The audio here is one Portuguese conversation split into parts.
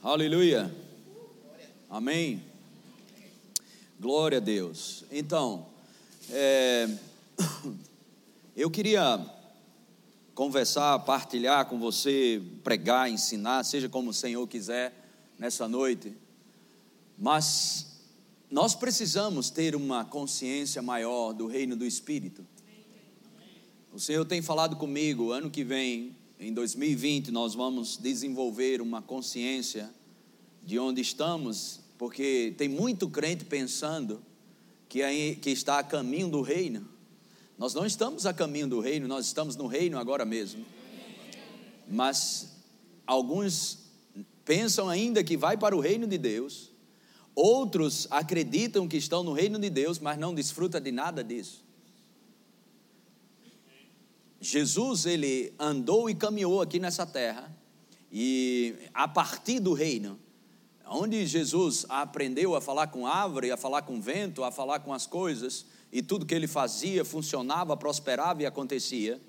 Aleluia. Amém. Glória a Deus. Então, é, eu queria conversar, partilhar com você, pregar, ensinar, seja como o Senhor quiser nessa noite, mas nós precisamos ter uma consciência maior do reino do Espírito. O Senhor tem falado comigo, ano que vem, em 2020, nós vamos desenvolver uma consciência de onde estamos, porque tem muito crente pensando que, aí, que está a caminho do reino. Nós não estamos a caminho do reino, nós estamos no reino agora mesmo. Mas alguns pensam ainda que vai para o reino de Deus, outros acreditam que estão no reino de Deus, mas não desfrutam de nada disso. Jesus, ele andou e caminhou aqui nessa terra, e a partir do reino, onde Jesus aprendeu a falar com árvore, a falar com vento, a falar com as coisas, e tudo que ele fazia funcionava, prosperava e acontecia,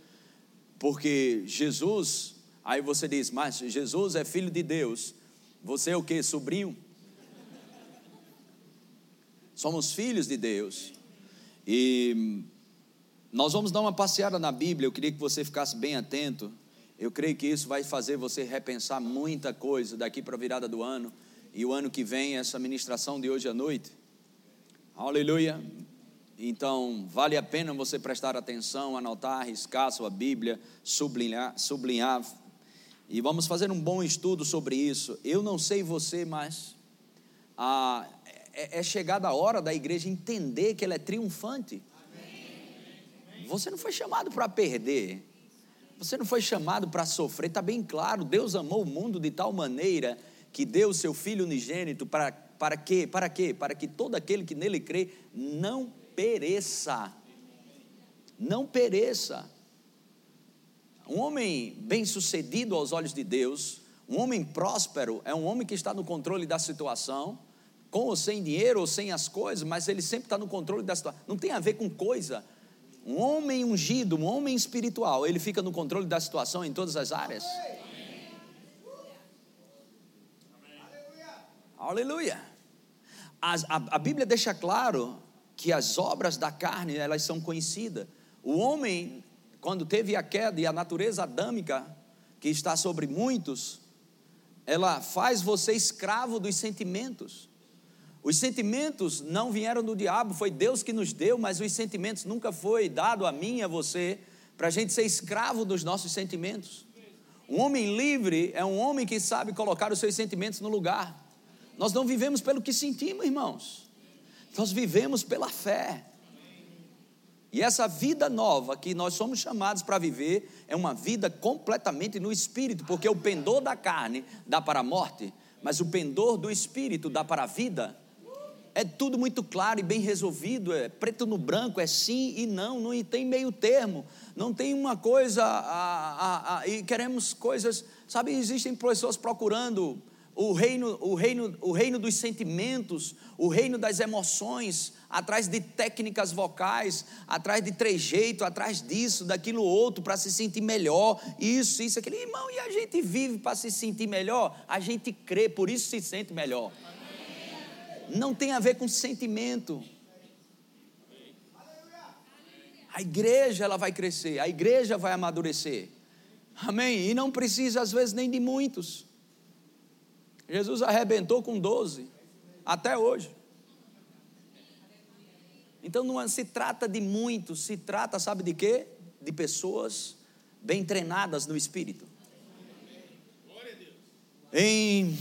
porque Jesus, aí você diz, mas Jesus é filho de Deus, você é o que? Sobrinho? Somos filhos de Deus, e nós vamos dar uma passeada na Bíblia, eu queria que você ficasse bem atento. Eu creio que isso vai fazer você repensar muita coisa daqui para a virada do ano e o ano que vem, essa ministração de hoje à noite. Aleluia. Então, vale a pena você prestar atenção, anotar, arriscar sua Bíblia, sublinhar, sublinhar. E vamos fazer um bom estudo sobre isso. Eu não sei você, mas ah, é, é chegada a hora da igreja entender que ela é triunfante. Você não foi chamado para perder. Você não foi chamado para sofrer. Está bem claro. Deus amou o mundo de tal maneira que deu o seu Filho unigênito para, para quê? Para quê? Para que todo aquele que nele crê não pereça. Não pereça. Um homem bem-sucedido aos olhos de Deus, um homem próspero, é um homem que está no controle da situação, com ou sem dinheiro ou sem as coisas, mas ele sempre está no controle da situação. Não tem a ver com coisa, um homem ungido, um homem espiritual, ele fica no controle da situação em todas as áreas. Aleluia. A, a, a, Bíblia deixa claro que as obras da carne, elas são conhecidas. O homem, quando teve a queda e a natureza adâmica, que está sobre muitos, ela faz você escravo dos sentimentos. Os sentimentos não vieram do diabo, foi Deus que nos deu, mas os sentimentos nunca foi dado a mim e a você para a gente ser escravo dos nossos sentimentos. Um homem livre é um homem que sabe colocar os seus sentimentos no lugar. Nós não vivemos pelo que sentimos, irmãos. Nós vivemos pela fé. E essa vida nova que nós somos chamados para viver é uma vida completamente no espírito, porque o pendor da carne dá para a morte, mas o pendor do espírito dá para a vida é tudo muito claro e bem resolvido, é preto no branco, é sim e não, não tem meio termo, não tem uma coisa, a, a, a, e queremos coisas, sabe, existem pessoas procurando o reino, o, reino, o reino dos sentimentos, o reino das emoções, atrás de técnicas vocais, atrás de trejeito, atrás disso, daquilo outro, para se sentir melhor, isso, isso, aquilo. Irmão, e a gente vive para se sentir melhor? A gente crê, por isso se sente melhor não tem a ver com sentimento. A igreja ela vai crescer, a igreja vai amadurecer. Amém? E não precisa às vezes nem de muitos. Jesus arrebentou com 12 até hoje. Então não se trata de muitos, se trata, sabe de quê? De pessoas bem treinadas no espírito. Em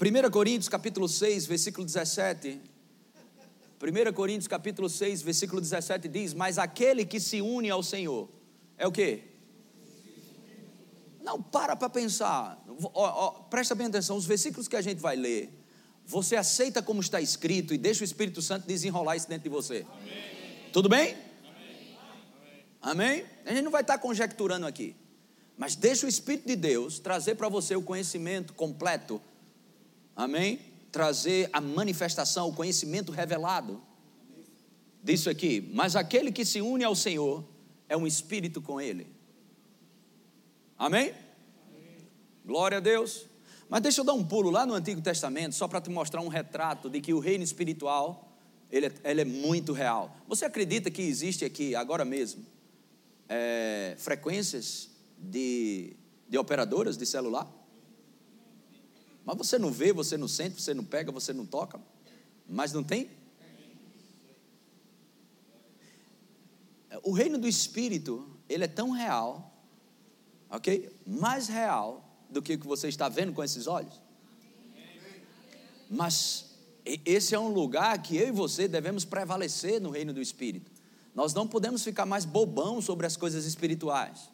1 Coríntios capítulo 6, versículo 17. 1 Coríntios capítulo 6, versículo 17 diz: Mas aquele que se une ao Senhor é o que? Não, para para pensar. Ó, ó, presta bem atenção, os versículos que a gente vai ler, você aceita como está escrito e deixa o Espírito Santo desenrolar isso dentro de você. Amém. Tudo bem? Amém. Amém? A gente não vai estar conjecturando aqui. Mas deixa o Espírito de Deus trazer para você o conhecimento completo amém? Trazer a manifestação, o conhecimento revelado disso aqui. Mas aquele que se une ao Senhor é um espírito com Ele. Amém? amém? Glória a Deus. Mas deixa eu dar um pulo lá no Antigo Testamento, só para te mostrar um retrato de que o reino espiritual, ele é, ele é muito real. Você acredita que existe aqui, agora mesmo, é, frequências de, de operadoras de celular? Mas você não vê, você não sente, você não pega, você não toca, mas não tem? O reino do Espírito, ele é tão real, ok? Mais real do que o que você está vendo com esses olhos. Mas esse é um lugar que eu e você devemos prevalecer no reino do Espírito. Nós não podemos ficar mais bobão sobre as coisas espirituais.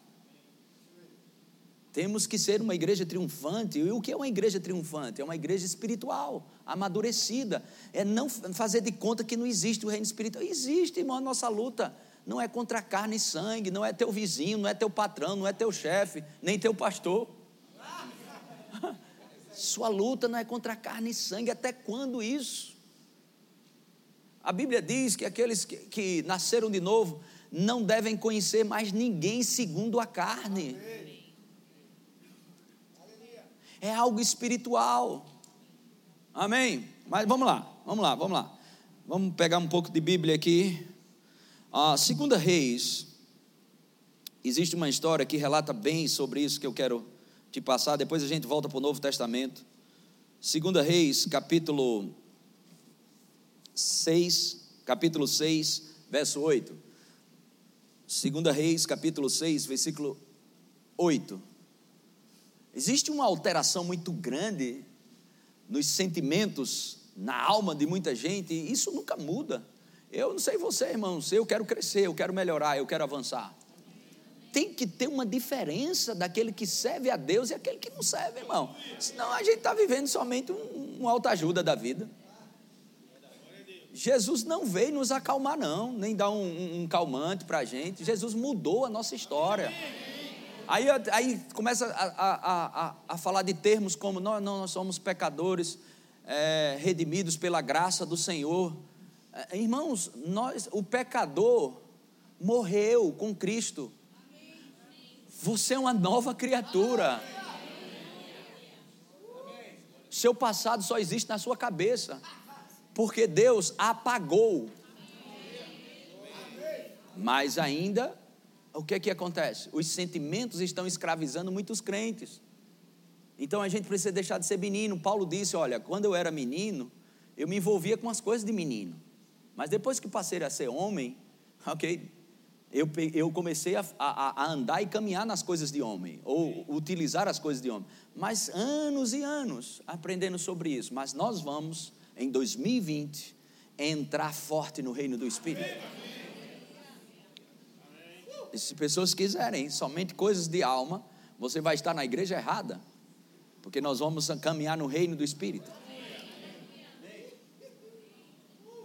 Temos que ser uma igreja triunfante. E o que é uma igreja triunfante? É uma igreja espiritual, amadurecida. É não fazer de conta que não existe o reino espiritual. Existe, irmão, a nossa luta não é contra carne e sangue, não é teu vizinho, não é teu patrão, não é teu chefe, nem teu pastor. Sua luta não é contra carne e sangue, até quando isso? A Bíblia diz que aqueles que, que nasceram de novo não devem conhecer mais ninguém segundo a carne. É algo espiritual. Amém? Mas vamos lá, vamos lá, vamos lá. Vamos pegar um pouco de Bíblia aqui. A segunda Reis, existe uma história que relata bem sobre isso que eu quero te passar, depois a gente volta para o Novo Testamento. Segunda Reis, capítulo 6, capítulo 6, verso 8. Segunda Reis, capítulo 6, versículo 8. Existe uma alteração muito grande nos sentimentos, na alma de muita gente, e isso nunca muda. Eu não sei você, irmão, eu quero crescer, eu quero melhorar, eu quero avançar tem que ter uma diferença daquele que serve a Deus e aquele que não serve, irmão. Senão a gente está vivendo somente um, um alta-ajuda da vida. Jesus não veio nos acalmar, não, nem dar um, um calmante para a gente. Jesus mudou a nossa história. Aí, aí começa a, a, a, a falar de termos como nós, nós somos pecadores é, redimidos pela graça do Senhor. É, irmãos, nós, o pecador morreu com Cristo. Você é uma nova criatura. Seu passado só existe na sua cabeça, porque Deus apagou. Mas ainda, o que é que acontece? Os sentimentos estão escravizando muitos crentes. Então a gente precisa deixar de ser menino. Paulo disse: Olha, quando eu era menino, eu me envolvia com as coisas de menino. Mas depois que passei a ser homem, ok, eu, eu comecei a, a, a, andar e caminhar nas coisas de homem, ou utilizar as coisas de homem. Mas anos e anos aprendendo sobre isso. Mas nós vamos, em 2020, entrar forte no reino do Espírito. Se pessoas quiserem somente coisas de alma, você vai estar na igreja errada, porque nós vamos caminhar no reino do Espírito.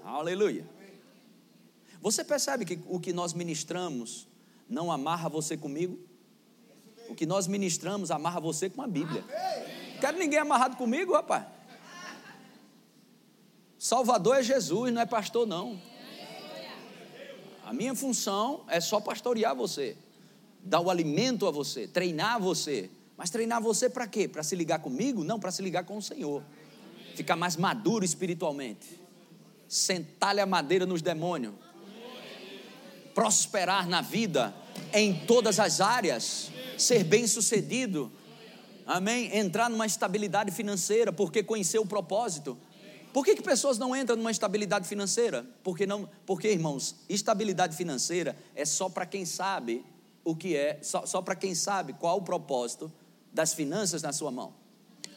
Aleluia. Você percebe que o que nós ministramos não amarra você comigo? O que nós ministramos amarra você com a Bíblia. Quero ninguém amarrado comigo, rapaz. Salvador é Jesus, não é pastor, não. A minha função é só pastorear você, dar o alimento a você, treinar você. Mas treinar você para quê? Para se ligar comigo? Não, para se ligar com o Senhor. Ficar mais maduro espiritualmente. Sentar-lhe a madeira nos demônios prosperar na vida em todas as áreas, ser bem-sucedido. Amém? Entrar numa estabilidade financeira porque conheceu o propósito. Por que, que pessoas não entram numa estabilidade financeira? Porque não, porque irmãos, estabilidade financeira é só para quem sabe o que é, só, só para quem sabe qual o propósito das finanças na sua mão.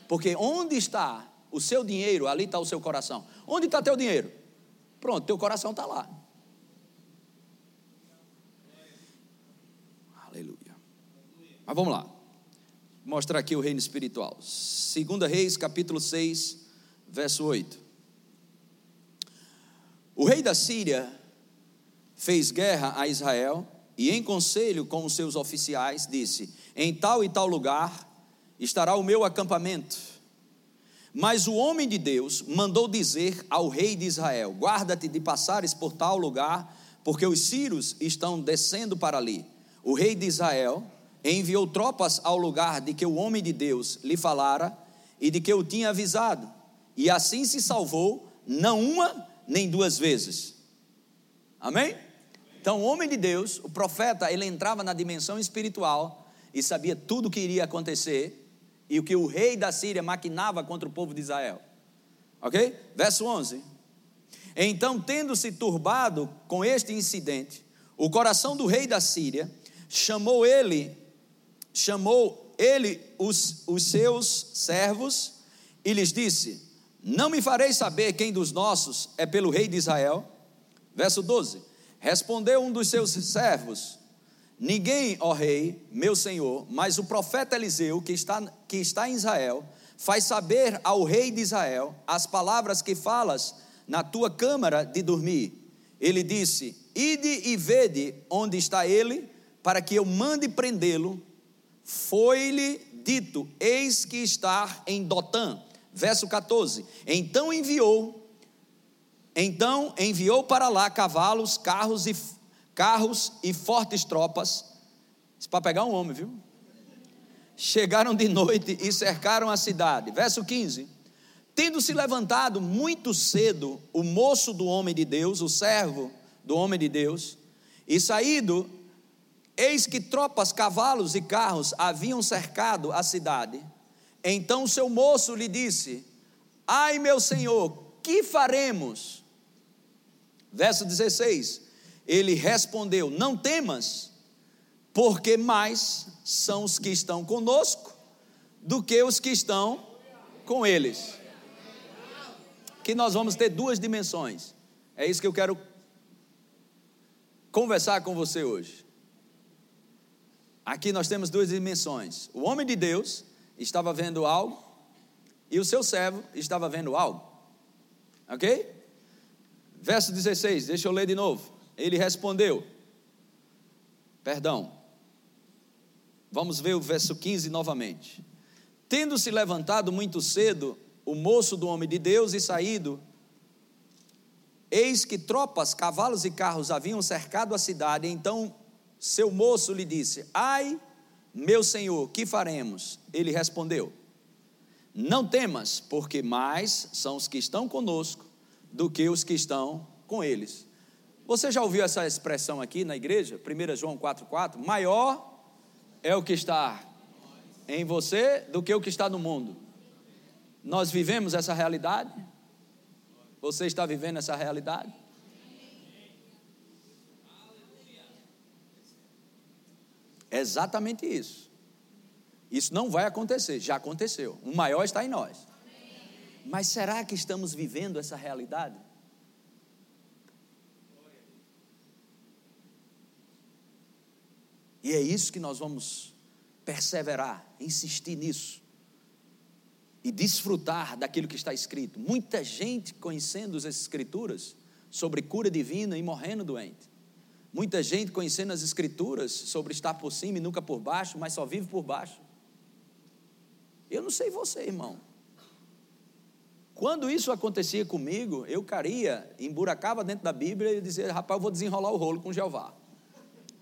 Porque onde está o seu dinheiro, ali está o seu coração. Onde está teu dinheiro? Pronto, teu coração está lá. Mas vamos lá. Mostrar aqui o reino espiritual. Segunda Reis, capítulo 6, verso 8. O rei da Síria fez guerra a Israel e em conselho com os seus oficiais disse: Em tal e tal lugar estará o meu acampamento. Mas o homem de Deus mandou dizer ao rei de Israel: Guarda-te de passares por tal lugar, porque os sírios estão descendo para ali. O rei de Israel enviou tropas ao lugar de que o homem de Deus lhe falara e de que eu tinha avisado, e assim se salvou, não uma nem duas vezes. Amém? Então, o homem de Deus, o profeta, ele entrava na dimensão espiritual e sabia tudo o que iria acontecer e o que o rei da Síria maquinava contra o povo de Israel. Ok? Verso 11. Então, tendo-se turbado com este incidente, o coração do rei da Síria chamou ele, chamou ele os, os seus servos e lhes disse: Não me farei saber quem dos nossos é pelo rei de Israel. Verso 12 Respondeu um dos seus servos: Ninguém, ó rei, meu senhor, mas o profeta Eliseu, que está, que está em Israel, faz saber ao rei de Israel as palavras que falas na tua câmara de dormir. Ele disse: Ide e vede onde está ele, para que eu mande prendê-lo. Foi-lhe dito: Eis que está em Dotã. Verso 14: Então enviou então enviou para lá cavalos, carros e carros e fortes tropas. Isso para pegar um homem, viu? Chegaram de noite e cercaram a cidade. Verso 15. Tendo se levantado muito cedo o moço do homem de Deus, o servo do homem de Deus, e saído, eis que tropas, cavalos e carros haviam cercado a cidade. Então seu moço lhe disse: Ai, meu senhor, que faremos? Verso 16: Ele respondeu: Não temas, porque mais são os que estão conosco do que os que estão com eles. Que nós vamos ter duas dimensões. É isso que eu quero conversar com você hoje. Aqui nós temos duas dimensões. O homem de Deus estava vendo algo e o seu servo estava vendo algo. Ok? Verso 16, deixa eu ler de novo. Ele respondeu: Perdão. Vamos ver o verso 15 novamente. Tendo se levantado muito cedo o moço do homem de Deus e saído, eis que tropas, cavalos e carros haviam cercado a cidade. Então seu moço lhe disse: Ai, meu senhor, que faremos? Ele respondeu: Não temas, porque mais são os que estão conosco do que os que estão com eles. Você já ouviu essa expressão aqui na igreja? 1 João 4,4: Maior é o que está em você do que o que está no mundo. Nós vivemos essa realidade? Você está vivendo essa realidade? Exatamente isso. Isso não vai acontecer, já aconteceu. O maior está em nós. Mas será que estamos vivendo essa realidade? E é isso que nós vamos perseverar, insistir nisso e desfrutar daquilo que está escrito. Muita gente conhecendo as Escrituras sobre cura divina e morrendo doente. Muita gente conhecendo as Escrituras sobre estar por cima e nunca por baixo, mas só vive por baixo. Eu não sei você, irmão. Quando isso acontecia comigo, eu caía, emburacava dentro da Bíblia e dizia, rapaz, eu vou desenrolar o rolo com Jeová.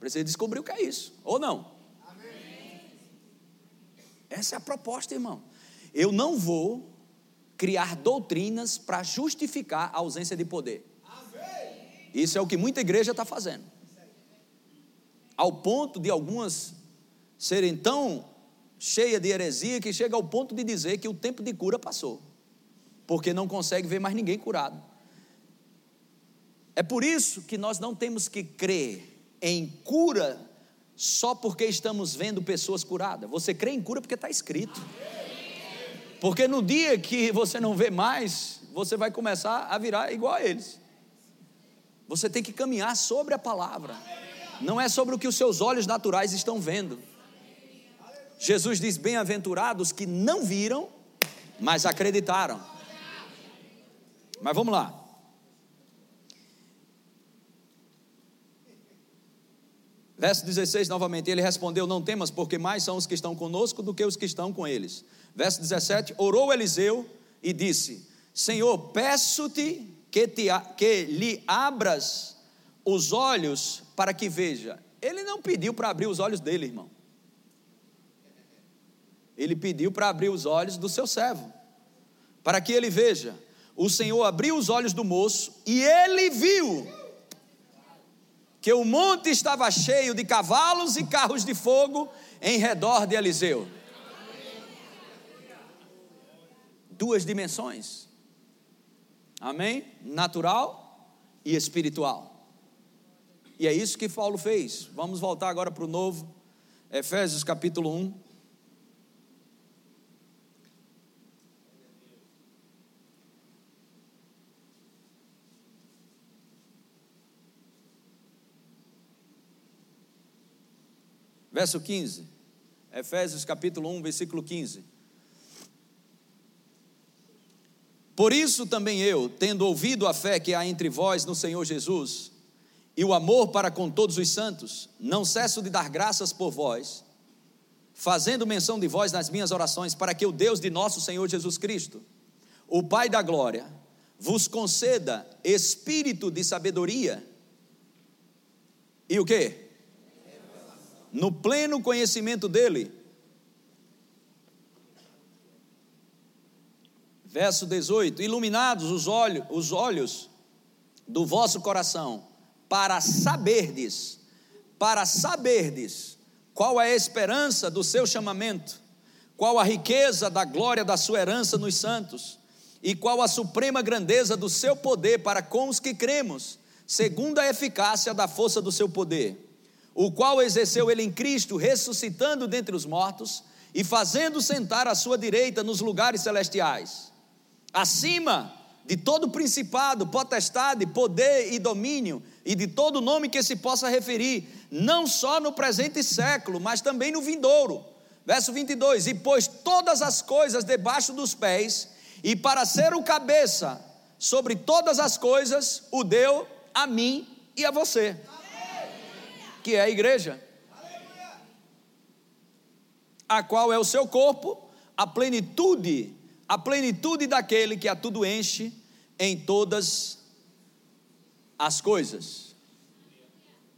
Precisa descobrir o que é isso, ou não. Amém. Essa é a proposta, irmão. Eu não vou criar doutrinas para justificar a ausência de poder. Isso é o que muita igreja está fazendo. Ao ponto de algumas serem tão cheias de heresia que chega ao ponto de dizer que o tempo de cura passou porque não consegue ver mais ninguém curado. É por isso que nós não temos que crer em cura só porque estamos vendo pessoas curadas. Você crê em cura porque está escrito. Porque no dia que você não vê mais, você vai começar a virar igual a eles. Você tem que caminhar sobre a palavra, não é sobre o que os seus olhos naturais estão vendo. Jesus diz: Bem-aventurados que não viram, mas acreditaram. Mas vamos lá. Verso 16 novamente, ele respondeu: Não temas, porque mais são os que estão conosco do que os que estão com eles. Verso 17: Orou Eliseu e disse: Senhor, peço-te que, te, que lhe abras os olhos para que veja. Ele não pediu para abrir os olhos dele, irmão. ele pediu para abrir os olhos do seu servo, para que ele veja. O Senhor abriu os olhos do moço e ele viu que o monte estava cheio de cavalos e carros de fogo em redor de Eliseu. Duas dimensões. Amém? Natural e espiritual. E é isso que Paulo fez. Vamos voltar agora para o novo, Efésios capítulo 1. Verso 15. Efésios capítulo 1, versículo 15. Por isso também eu, tendo ouvido a fé que há entre vós no Senhor Jesus, e o amor para com todos os santos, não cesso de dar graças por vós, fazendo menção de vós nas minhas orações, para que o Deus de nosso Senhor Jesus Cristo, o Pai da glória, vos conceda espírito de sabedoria e o que? No pleno conhecimento dele. Verso 18: Iluminados os olhos, os olhos do vosso coração, para saberdes, para saberdes qual é a esperança do seu chamamento, qual a riqueza da glória da sua herança nos santos, e qual a suprema grandeza do seu poder para com os que cremos, segundo a eficácia da força do seu poder, o qual exerceu ele em Cristo, ressuscitando dentre os mortos e fazendo sentar à sua direita nos lugares celestiais, acima de todo principado, potestade, poder e domínio, e de todo nome que se possa referir, não só no presente século, mas também no vindouro. Verso 22: E pôs todas as coisas debaixo dos pés, e para ser o cabeça sobre todas as coisas, o deu a mim e a você, que é a igreja, a qual é o seu corpo, a plenitude a plenitude daquele que a tudo enche em todas as coisas.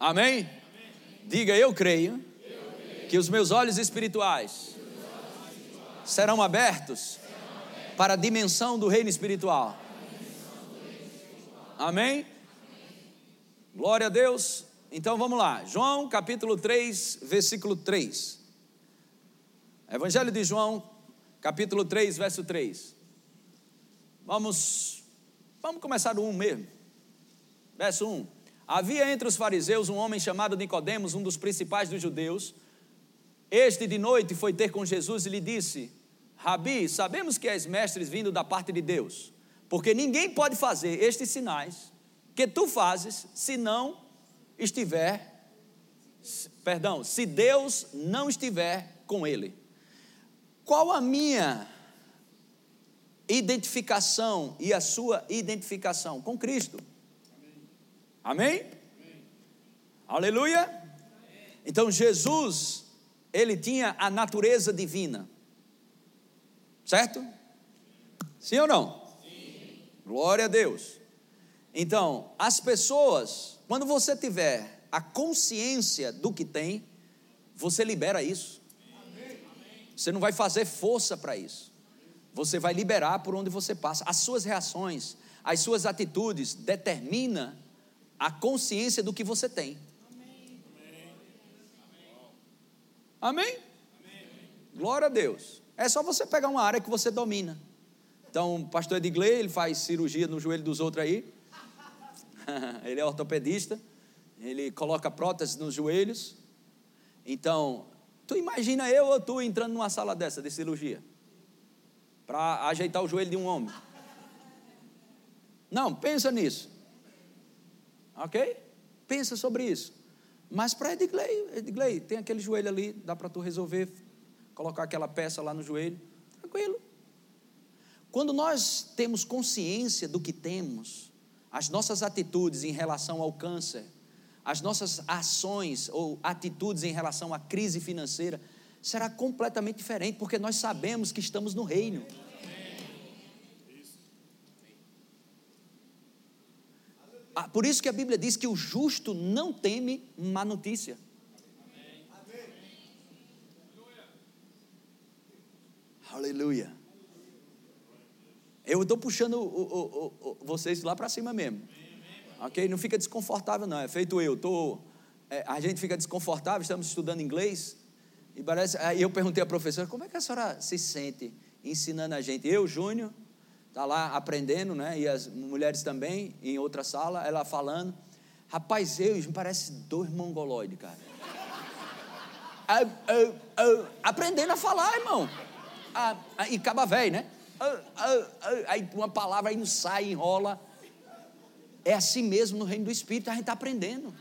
Amém? Diga, eu creio, que os meus olhos espirituais, serão abertos para a dimensão do reino espiritual. Amém? Amém? Glória a Deus. Então vamos lá, João capítulo 3, versículo 3. Evangelho de João, capítulo 3, verso 3. Vamos, vamos começar do 1 mesmo. Verso 1. Havia entre os fariseus um homem chamado Nicodemos, um dos principais dos judeus. Este de noite foi ter com Jesus e lhe disse: Rabi, sabemos que és mestre vindo da parte de Deus, porque ninguém pode fazer estes sinais que tu fazes se não estiver, perdão, se Deus não estiver com ele. Qual a minha identificação e a sua identificação? Com Cristo. Amém? Amém? Aleluia? Amém. Então Jesus, ele tinha a natureza divina. Certo? Sim ou não? Sim. Glória a Deus. Então, as pessoas, quando você tiver a consciência do que tem, você libera isso. Você não vai fazer força para isso. Você vai liberar por onde você passa. As suas reações, as suas atitudes determina a consciência do que você tem. Amém? Amém? Glória a Deus. É só você pegar uma área que você domina. Então, o pastor Edgley, ele faz cirurgia no joelho dos outros aí. ele é ortopedista. Ele coloca prótese nos joelhos. Então, Tu imagina eu ou tu entrando numa sala dessa de cirurgia para ajeitar o joelho de um homem? Não, pensa nisso. Ok? Pensa sobre isso. Mas para Edgley, Edgley, tem aquele joelho ali, dá para tu resolver, colocar aquela peça lá no joelho. Tranquilo. Quando nós temos consciência do que temos, as nossas atitudes em relação ao câncer, as nossas ações ou atitudes em relação à crise financeira será completamente diferente, porque nós sabemos que estamos no reino. Por isso que a Bíblia diz que o justo não teme má notícia. Aleluia. Eu estou puxando o, o, o, vocês lá para cima mesmo. Ok? Não fica desconfortável, não. É feito eu. Tô, é, a gente fica desconfortável, estamos estudando inglês. E parece, aí eu perguntei à professora, como é que a senhora se sente ensinando a gente? Eu, Júnior, está lá aprendendo, né? E as mulheres também, em outra sala, ela falando. Rapaz, eu, me parece dois mongoloides, cara. ah, ah, ah, aprendendo a falar, irmão. Ah, ah, e caba velho, né? aí uma palavra aí não sai, enrola. É assim mesmo no reino do Espírito, a gente está aprendendo.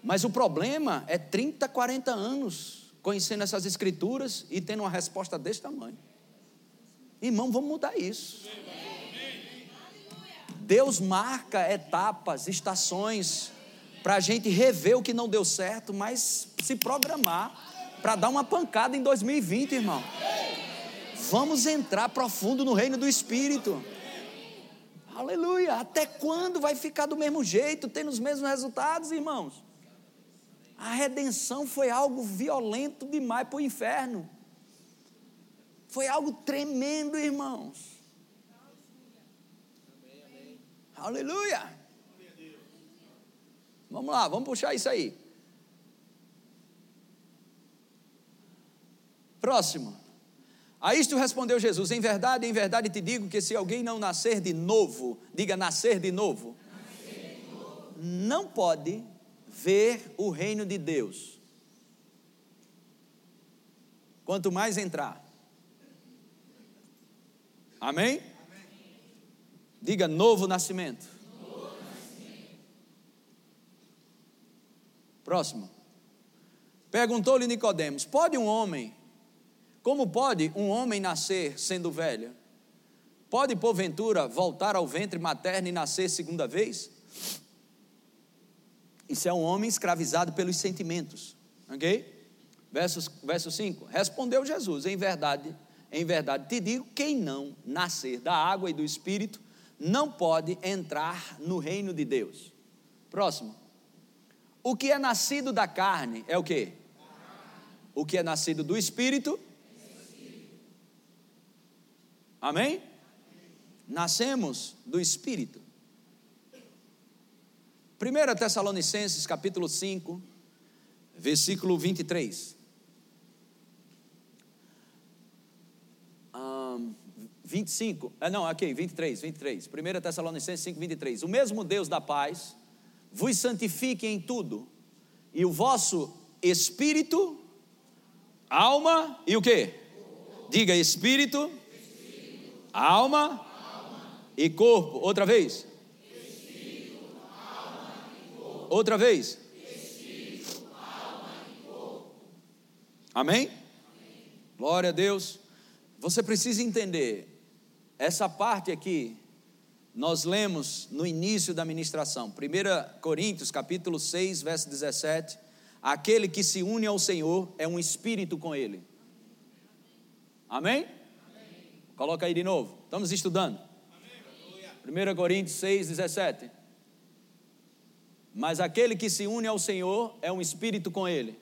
Mas o problema é 30, 40 anos conhecendo essas escrituras e tendo uma resposta desse tamanho. Irmão, vamos mudar isso. Deus marca etapas, estações, para a gente rever o que não deu certo, mas se programar para dar uma pancada em 2020, irmão. Vamos entrar profundo no reino do Espírito. Aleluia. Até quando vai ficar do mesmo jeito, tendo os mesmos resultados, irmãos? A redenção foi algo violento demais para o inferno. Foi algo tremendo, irmãos. Aleluia. Vamos lá, vamos puxar isso aí. Próximo. A isto respondeu Jesus: Em verdade, em verdade te digo que se alguém não nascer de novo, diga nascer de novo, nascer de novo. não pode ver o reino de Deus. Quanto mais entrar. Amém? Diga novo nascimento. novo nascimento. Próximo. Perguntou-lhe Nicodemos: Pode um homem, como pode um homem nascer sendo velho? Pode porventura voltar ao ventre materno e nascer segunda vez? Isso é um homem escravizado pelos sentimentos. Ok? Verso, verso 5. Respondeu Jesus: Em verdade, em verdade te digo: quem não nascer da água e do espírito não pode entrar no reino de Deus. Próximo. O que é nascido da carne é o que? O que é nascido do espírito? Amém? Nascemos do espírito. 1 Tessalonicenses capítulo 5, versículo 23. Um, 25, ah, não, aqui, 23, 23. 1 Tessalonicenses 5, 23. O mesmo Deus da paz vos santifique em tudo, e o vosso espírito, alma e o que? Diga espírito, espírito alma, alma, e corpo. Outra vez. Outra vez. Espírito, alma e corpo. Amém? Amém? Glória a Deus. Você precisa entender, essa parte aqui, nós lemos no início da ministração, 1 Coríntios capítulo 6, verso 17, aquele que se une ao Senhor é um espírito com ele. Amém? Amém. Coloca aí de novo, estamos estudando. Amém. 1 Coríntios 6, 17. Mas aquele que se une ao Senhor é um espírito com ele.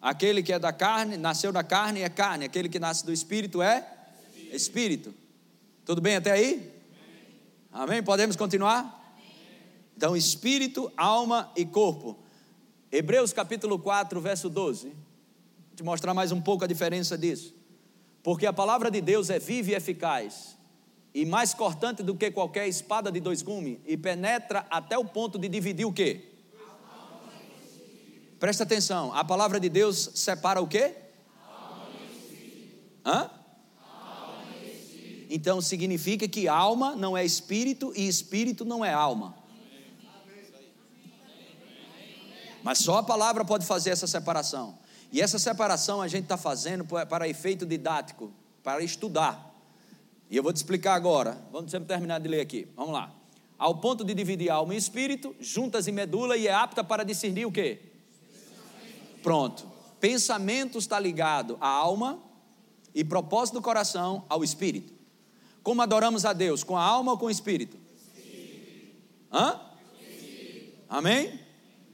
Aquele que é da carne, nasceu da carne é carne. Aquele que nasce do espírito é espírito. espírito. Tudo bem até aí? Amém? Podemos continuar? Então, espírito, alma e corpo. Hebreus capítulo 4, verso 12. Vou te mostrar mais um pouco a diferença disso. Porque a palavra de Deus é viva e eficaz e mais cortante do que qualquer espada de dois gumes, e penetra até o ponto de dividir o quê? Presta atenção, a palavra de Deus separa o quê? Hã? Então significa que alma não é espírito e espírito não é alma. Mas só a palavra pode fazer essa separação. E essa separação a gente está fazendo para efeito didático, para estudar. E eu vou te explicar agora. Vamos sempre terminar de ler aqui. Vamos lá. Ao ponto de dividir alma e espírito, juntas e medula, e é apta para discernir o quê? Pronto. Pensamento está ligado à alma e propósito do coração ao espírito. Como adoramos a Deus? Com a alma ou com o espírito? espírito. Hã? Espírito. Amém?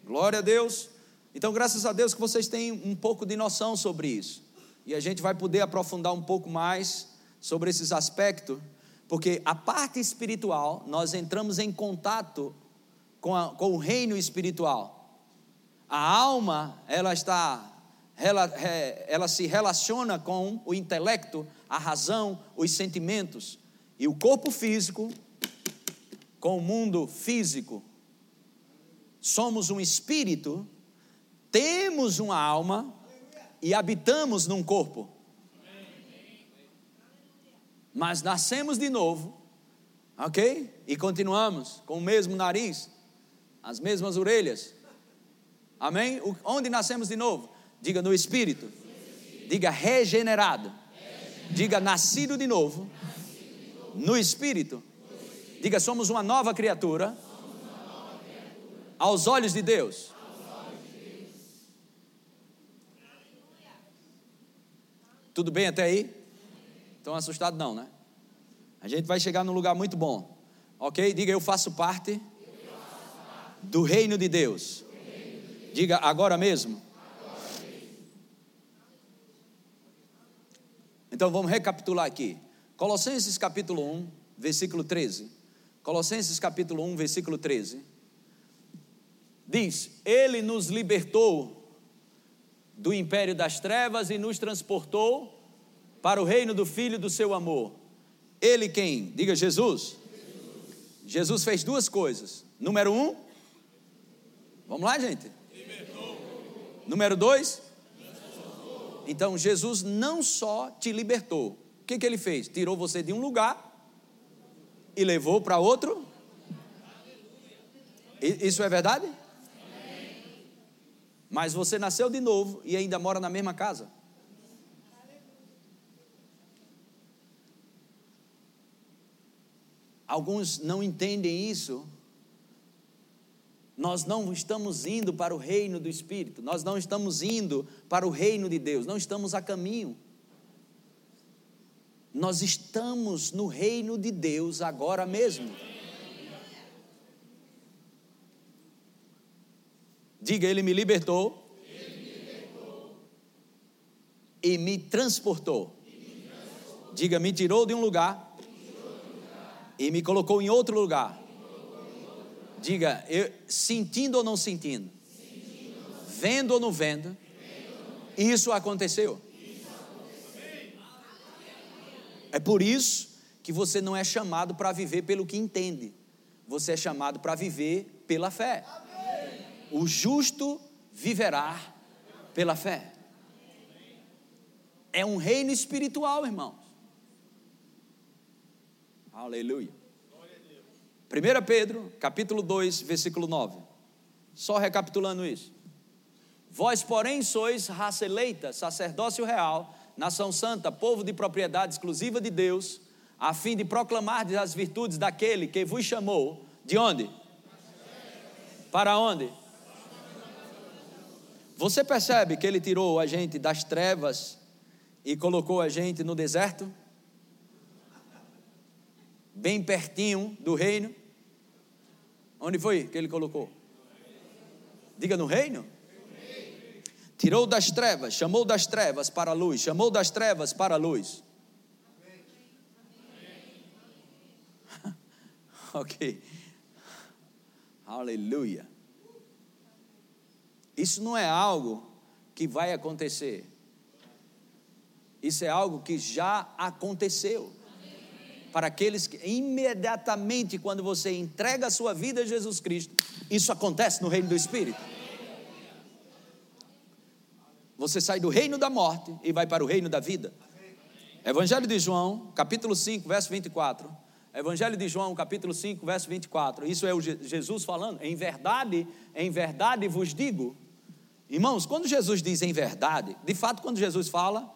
Glória a Deus. Então, graças a Deus que vocês têm um pouco de noção sobre isso. e a gente vai poder aprofundar um pouco mais sobre esses aspectos, porque a parte espiritual, nós entramos em contato com, a, com o reino espiritual. A alma, ela está, ela, ela se relaciona com o intelecto, a razão, os sentimentos. E o corpo físico com o mundo físico. Somos um espírito, temos uma alma e habitamos num corpo. Mas nascemos de novo, ok? E continuamos com o mesmo nariz, as mesmas orelhas. Amém? Onde nascemos de novo? Diga no espírito. Diga regenerado. Diga nascido de novo. No espírito. Diga somos uma nova criatura. Aos olhos de Deus. Tudo bem até aí? Estão assustados não, né? A gente vai chegar num lugar muito bom. Ok? Diga eu faço parte do reino de Deus. Diga agora mesmo. Então vamos recapitular aqui. Colossenses capítulo 1, versículo 13. Colossenses capítulo 1, versículo 13. Diz: Ele nos libertou do império das trevas e nos transportou para o reino do Filho do seu amor. Ele quem? Diga Jesus. Jesus, Jesus fez duas coisas. Número um, vamos lá, gente. Libertou. Número dois, então Jesus não só te libertou. O que, que ele fez? Tirou você de um lugar e levou para outro. Isso é verdade? Mas você nasceu de novo e ainda mora na mesma casa. Alguns não entendem isso. Nós não estamos indo para o reino do Espírito, nós não estamos indo para o reino de Deus, não estamos a caminho. Nós estamos no reino de Deus agora mesmo. Diga, Ele me libertou, Ele me libertou. E, me transportou. e me transportou. Diga, me tirou de um lugar, lugar. e me colocou em outro lugar. Diga, eu, sentindo ou não sentindo? sentindo vendo ou não vendo? vendo. Isso aconteceu. É por isso que você não é chamado para viver pelo que entende, você é chamado para viver pela fé. O justo viverá pela fé. É um reino espiritual, irmãos. Aleluia. 1 Pedro, capítulo 2, versículo 9. Só recapitulando isso. Vós, porém, sois raça eleita, sacerdócio real, nação santa, povo de propriedade exclusiva de Deus, a fim de proclamar as virtudes daquele que vos chamou. De onde? Para onde? Você percebe que ele tirou a gente das trevas e colocou a gente no deserto? Bem pertinho do reino. Onde foi que ele colocou? Diga no reino? tirou das trevas, chamou das trevas para a luz, chamou das trevas para a luz. ok. Aleluia. Isso não é algo que vai acontecer. Isso é algo que já aconteceu. Para aqueles que imediatamente quando você entrega a sua vida a Jesus Cristo, isso acontece no reino do Espírito. Você sai do reino da morte e vai para o reino da vida. Evangelho de João, capítulo 5, verso 24. Evangelho de João, capítulo 5, verso 24. Isso é o Jesus falando. Em verdade, em verdade vos digo. Irmãos, quando Jesus diz em verdade, de fato, quando Jesus fala,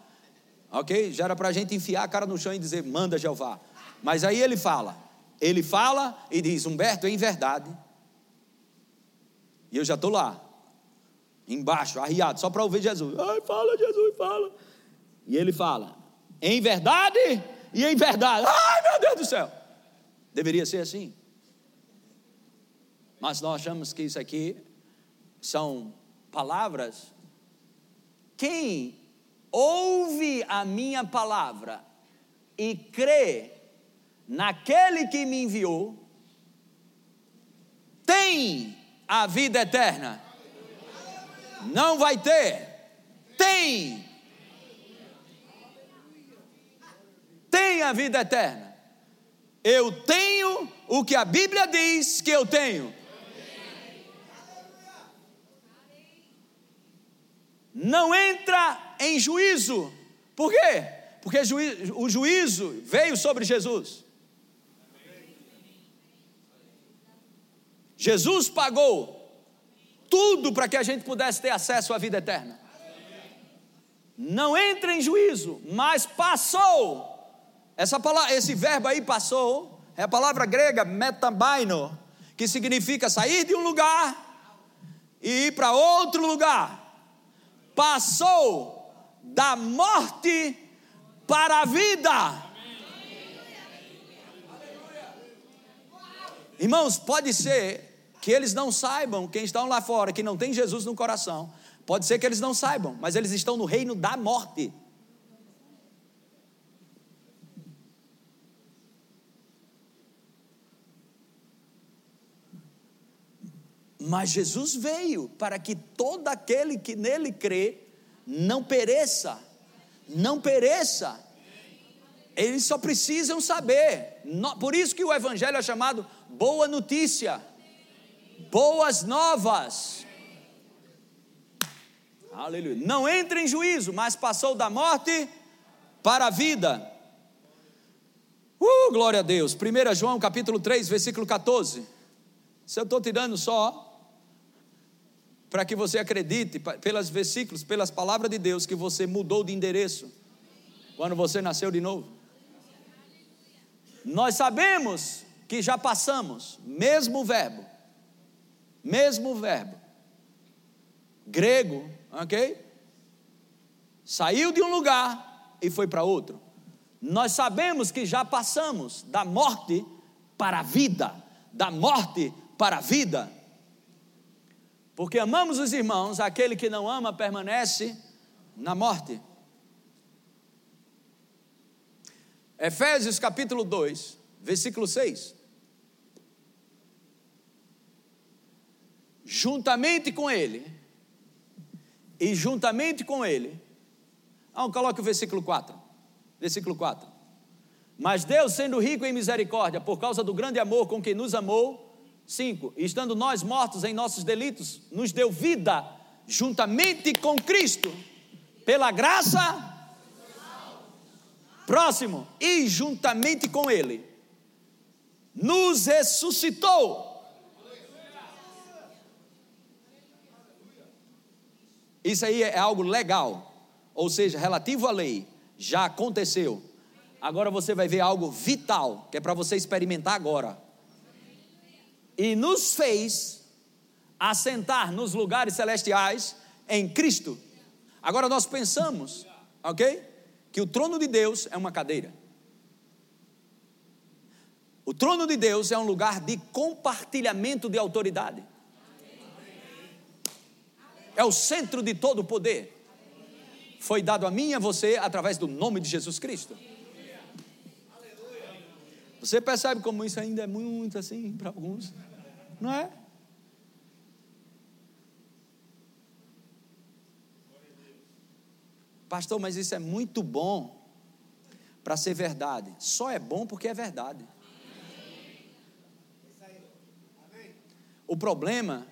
ok? Já era para a gente enfiar a cara no chão e dizer, manda Jeová. Mas aí ele fala, ele fala e diz, Humberto, em verdade. E eu já estou lá, embaixo, arriado, só para ouvir Jesus. Ai, fala, Jesus, fala. E ele fala, em verdade e em verdade. Ai, meu Deus do céu. Deveria ser assim. Mas nós achamos que isso aqui são palavras. Quem ouve a minha palavra e crê naquele que me enviou, tem a vida eterna. Não vai ter, tem. Tem a vida eterna. Eu tenho o que a Bíblia diz que eu tenho. Não entra em juízo. Por quê? Porque o juízo veio sobre Jesus. Jesus pagou tudo para que a gente pudesse ter acesso à vida eterna. Não entra em juízo, mas passou. Essa palavra, esse verbo aí passou, é a palavra grega metabaino, que significa sair de um lugar e ir para outro lugar. Passou da morte para a vida. Irmãos, pode ser que eles não saibam, quem estão lá fora, que não tem Jesus no coração, pode ser que eles não saibam, mas eles estão no reino da morte. Mas Jesus veio para que todo aquele que nele crê não pereça, não pereça. Eles só precisam saber. Por isso que o evangelho é chamado boa notícia boas novas. Aleluia. Não entra em juízo, mas passou da morte para a vida. Uh, glória a Deus. 1 João capítulo 3, versículo 14. Se eu estou tirando só para que você acredite, pelos versículos, pelas palavras de Deus, que você mudou de endereço quando você nasceu de novo. Nós sabemos que já passamos, mesmo verbo, mesmo verbo. Grego, ok? Saiu de um lugar e foi para outro. Nós sabemos que já passamos da morte para a vida, da morte para a vida. Porque amamos os irmãos, aquele que não ama permanece na morte. Efésios capítulo 2, versículo 6. Juntamente com ele, e juntamente com ele, ah, coloque o versículo 4, versículo 4, mas Deus sendo rico em misericórdia, por causa do grande amor com que nos amou, 5, estando nós mortos em nossos delitos, nos deu vida juntamente com Cristo, pela graça, próximo, e juntamente com Ele, nos ressuscitou Isso aí é algo legal, ou seja, relativo à lei, já aconteceu. Agora você vai ver algo vital, que é para você experimentar agora. E nos fez assentar nos lugares celestiais em Cristo. Agora nós pensamos, ok? Que o trono de Deus é uma cadeira. O trono de Deus é um lugar de compartilhamento de autoridade é o centro de todo o poder. Foi dado a mim e a você através do nome de Jesus Cristo. Você percebe como isso ainda é muito assim para alguns, não é? Pastor, mas isso é muito bom para ser verdade. Só é bom porque é verdade. O problema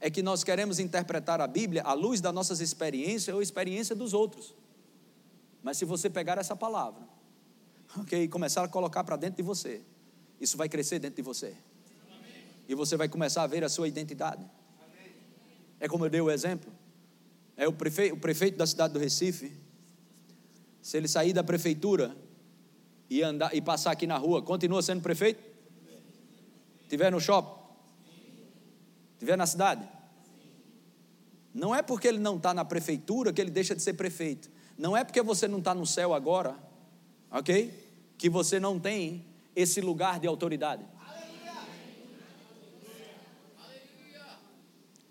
é que nós queremos interpretar a Bíblia à luz das nossas experiências ou experiência dos outros. Mas se você pegar essa palavra, ok, e começar a colocar para dentro de você, isso vai crescer dentro de você. E você vai começar a ver a sua identidade. É como eu dei o exemplo. É o prefeito, o prefeito da cidade do Recife. Se ele sair da prefeitura e andar e passar aqui na rua, continua sendo prefeito? Tiver no shopping? Tiver na cidade? Não é porque ele não está na prefeitura que ele deixa de ser prefeito. Não é porque você não está no céu agora, ok? Que você não tem esse lugar de autoridade.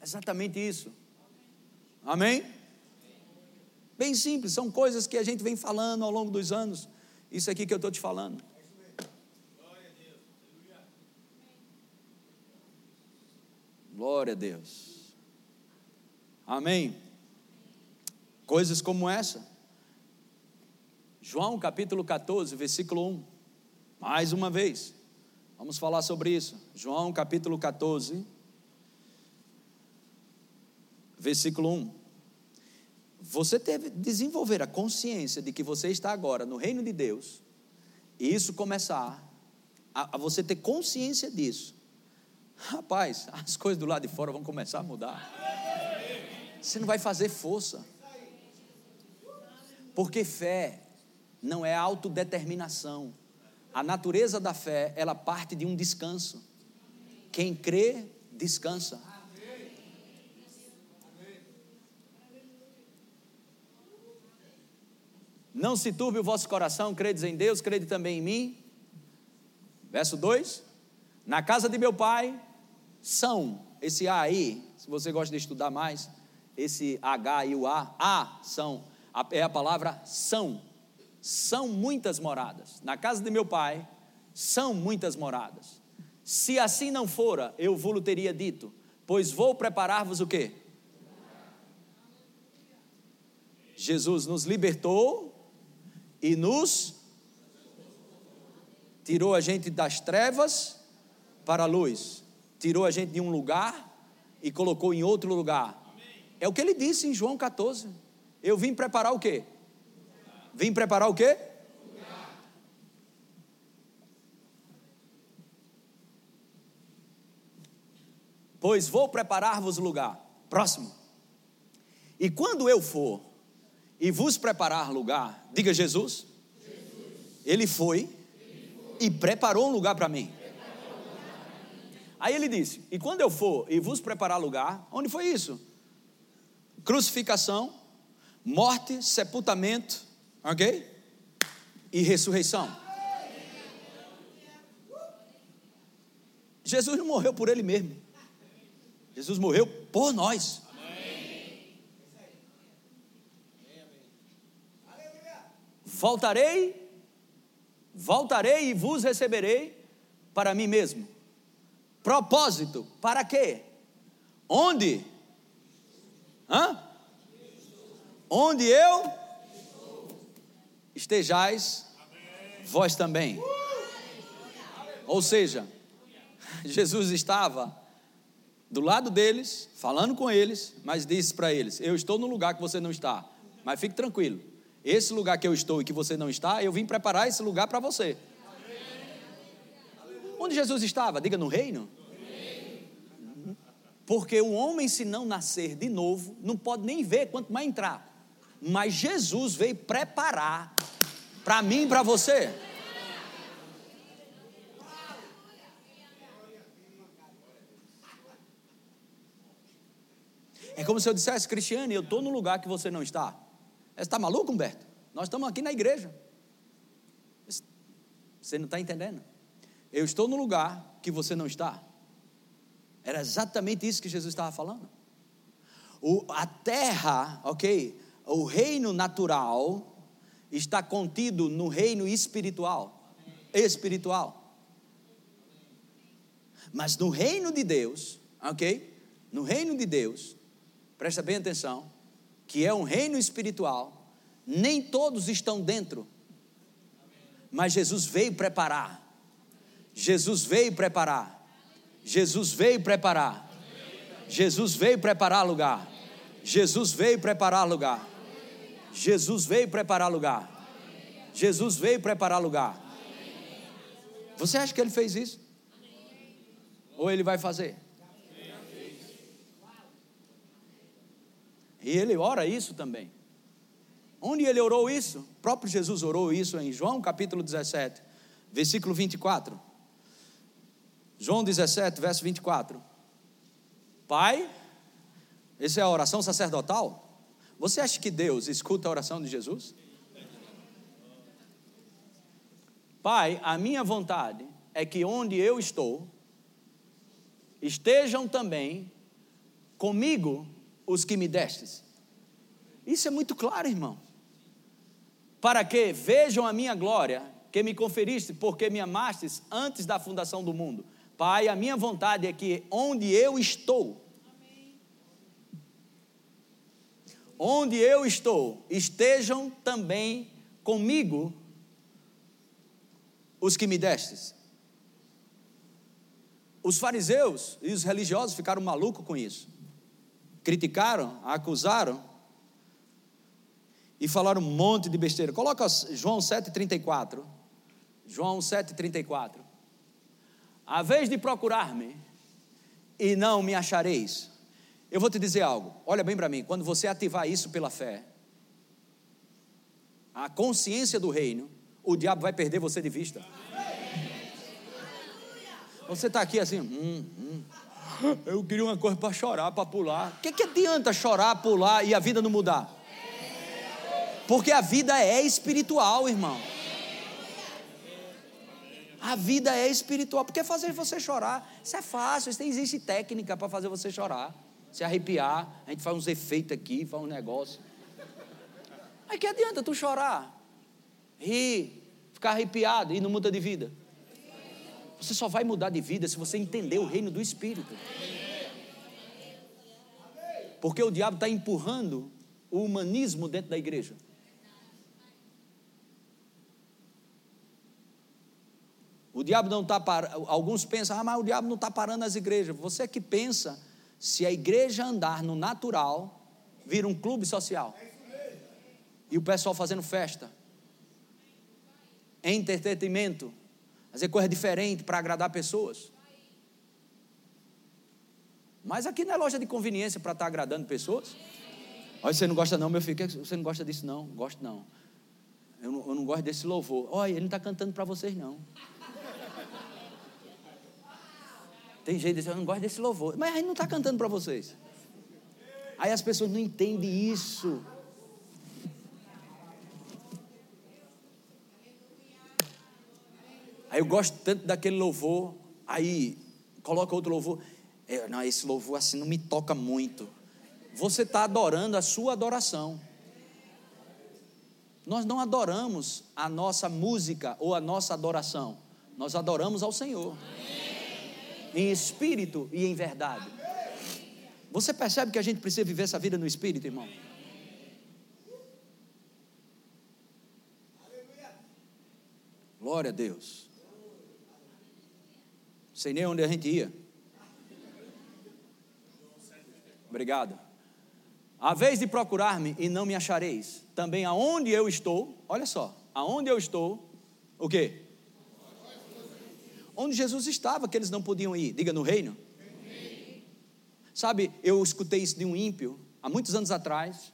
Exatamente isso. Amém? Bem simples, são coisas que a gente vem falando ao longo dos anos. Isso aqui que eu estou te falando. Glória a Deus. Amém. Coisas como essa. João capítulo 14, versículo 1. Mais uma vez. Vamos falar sobre isso. João capítulo 14, versículo 1. Você deve desenvolver a consciência de que você está agora no reino de Deus, e isso começar a, a você ter consciência disso. Rapaz, as coisas do lado de fora vão começar a mudar. Você não vai fazer força. Porque fé não é autodeterminação. A natureza da fé, ela parte de um descanso. Quem crê, descansa. Não se turbe o vosso coração, credes em Deus, crede também em mim. Verso 2: Na casa de meu pai são, esse A aí, se você gosta de estudar mais, esse H e o A, A são, é a palavra são são muitas moradas. Na casa de meu pai são muitas moradas. Se assim não fora, eu vou teria dito, pois vou preparar-vos o quê? Jesus nos libertou e nos tirou a gente das trevas para a luz, tirou a gente de um lugar e colocou em outro lugar. É o que ele disse em João 14. Eu vim preparar o quê? Vim preparar o quê? Pois vou preparar-vos lugar. Próximo. E quando eu for e vos preparar lugar, diga Jesus. Jesus. Ele, foi ele foi e preparou um lugar para mim. Aí ele disse: E quando eu for e vos preparar lugar, onde foi isso? Crucificação, morte, sepultamento Ok? E ressurreição. Jesus não morreu por ele mesmo. Jesus morreu por nós. Voltarei, voltarei e vos receberei para mim mesmo. Propósito, para quê? Onde? Hã? Onde eu estejais vós também. Ou seja, Jesus estava do lado deles, falando com eles, mas disse para eles: Eu estou no lugar que você não está, mas fique tranquilo. Esse lugar que eu estou e que você não está, eu vim preparar esse lugar para você. Onde Jesus estava? Diga no reino. Porque o homem, se não nascer de novo, não pode nem ver, quanto mais entrar. Mas Jesus veio preparar para mim e para você. É como se eu dissesse, Cristiane, eu estou no lugar que você não está. Você está maluco, Humberto? Nós estamos aqui na igreja. Você não está entendendo? Eu estou no lugar que você não está. Era exatamente isso que Jesus estava falando. O, a terra, ok? O reino natural está contido no reino espiritual. Espiritual. Mas no reino de Deus, ok? No reino de Deus, presta bem atenção, que é um reino espiritual, nem todos estão dentro, mas Jesus veio preparar. Jesus veio preparar. Jesus veio preparar. Jesus veio preparar lugar. Jesus veio preparar lugar. Jesus veio preparar lugar. Jesus veio preparar lugar. Você acha que ele fez isso? Ou ele vai fazer? E ele ora isso também. Onde ele orou isso? O próprio Jesus orou isso em João capítulo 17, versículo 24. João 17, verso 24. Pai, essa é a oração sacerdotal? Você acha que Deus escuta a oração de Jesus? Pai, a minha vontade é que onde eu estou, estejam também comigo os que me destes. Isso é muito claro, irmão. Para que vejam a minha glória, que me conferiste, porque me amastes antes da fundação do mundo. Pai, a minha vontade é que onde eu estou, onde eu estou, estejam também comigo os que me destes. Os fariseus e os religiosos ficaram malucos com isso. Criticaram, acusaram e falaram um monte de besteira. Coloca João 7,34. João 7,34. A vez de procurar-me e não me achareis. Eu vou te dizer algo, olha bem para mim, quando você ativar isso pela fé, a consciência do reino, o diabo vai perder você de vista. Você está aqui assim, hum, hum, eu queria uma coisa para chorar, para pular. O que, que adianta chorar, pular e a vida não mudar? Porque a vida é espiritual, irmão. A vida é espiritual. Porque fazer você chorar, isso é fácil, isso existe técnica para fazer você chorar. Se arrepiar, a gente faz uns efeitos aqui, faz um negócio. Aí que adianta tu chorar, rir, ficar arrepiado e não muda de vida? Você só vai mudar de vida se você entender o reino do Espírito. Porque o diabo está empurrando o humanismo dentro da igreja. O diabo não está parando. Alguns pensam, ah, mas o diabo não está parando as igrejas. Você que pensa, se a igreja andar no natural, vira um clube social. E o pessoal fazendo festa, entretenimento, fazer coisa diferente para agradar pessoas. Mas aqui não é loja de conveniência para estar tá agradando pessoas. Olha, você não gosta não, meu filho, você não gosta disso não? Gosto não. Eu não, eu não gosto desse louvor. Olha, ele não está cantando para vocês não. Tem gente que diz, eu não gosto desse louvor. Mas aí não está cantando para vocês. Aí as pessoas não entendem isso. Aí eu gosto tanto daquele louvor, aí coloca outro louvor. Eu, não, esse louvor assim não me toca muito. Você está adorando a sua adoração. Nós não adoramos a nossa música ou a nossa adoração. Nós adoramos ao Senhor. Amém em espírito e em verdade. Você percebe que a gente precisa viver essa vida no espírito, irmão? Glória a Deus. Sei nem onde a gente ia. Obrigado. A vez de procurar-me e não me achareis. Também aonde eu estou, olha só, aonde eu estou, o quê? Onde Jesus estava, que eles não podiam ir. Diga no reino. Sabe, eu escutei isso de um ímpio há muitos anos atrás.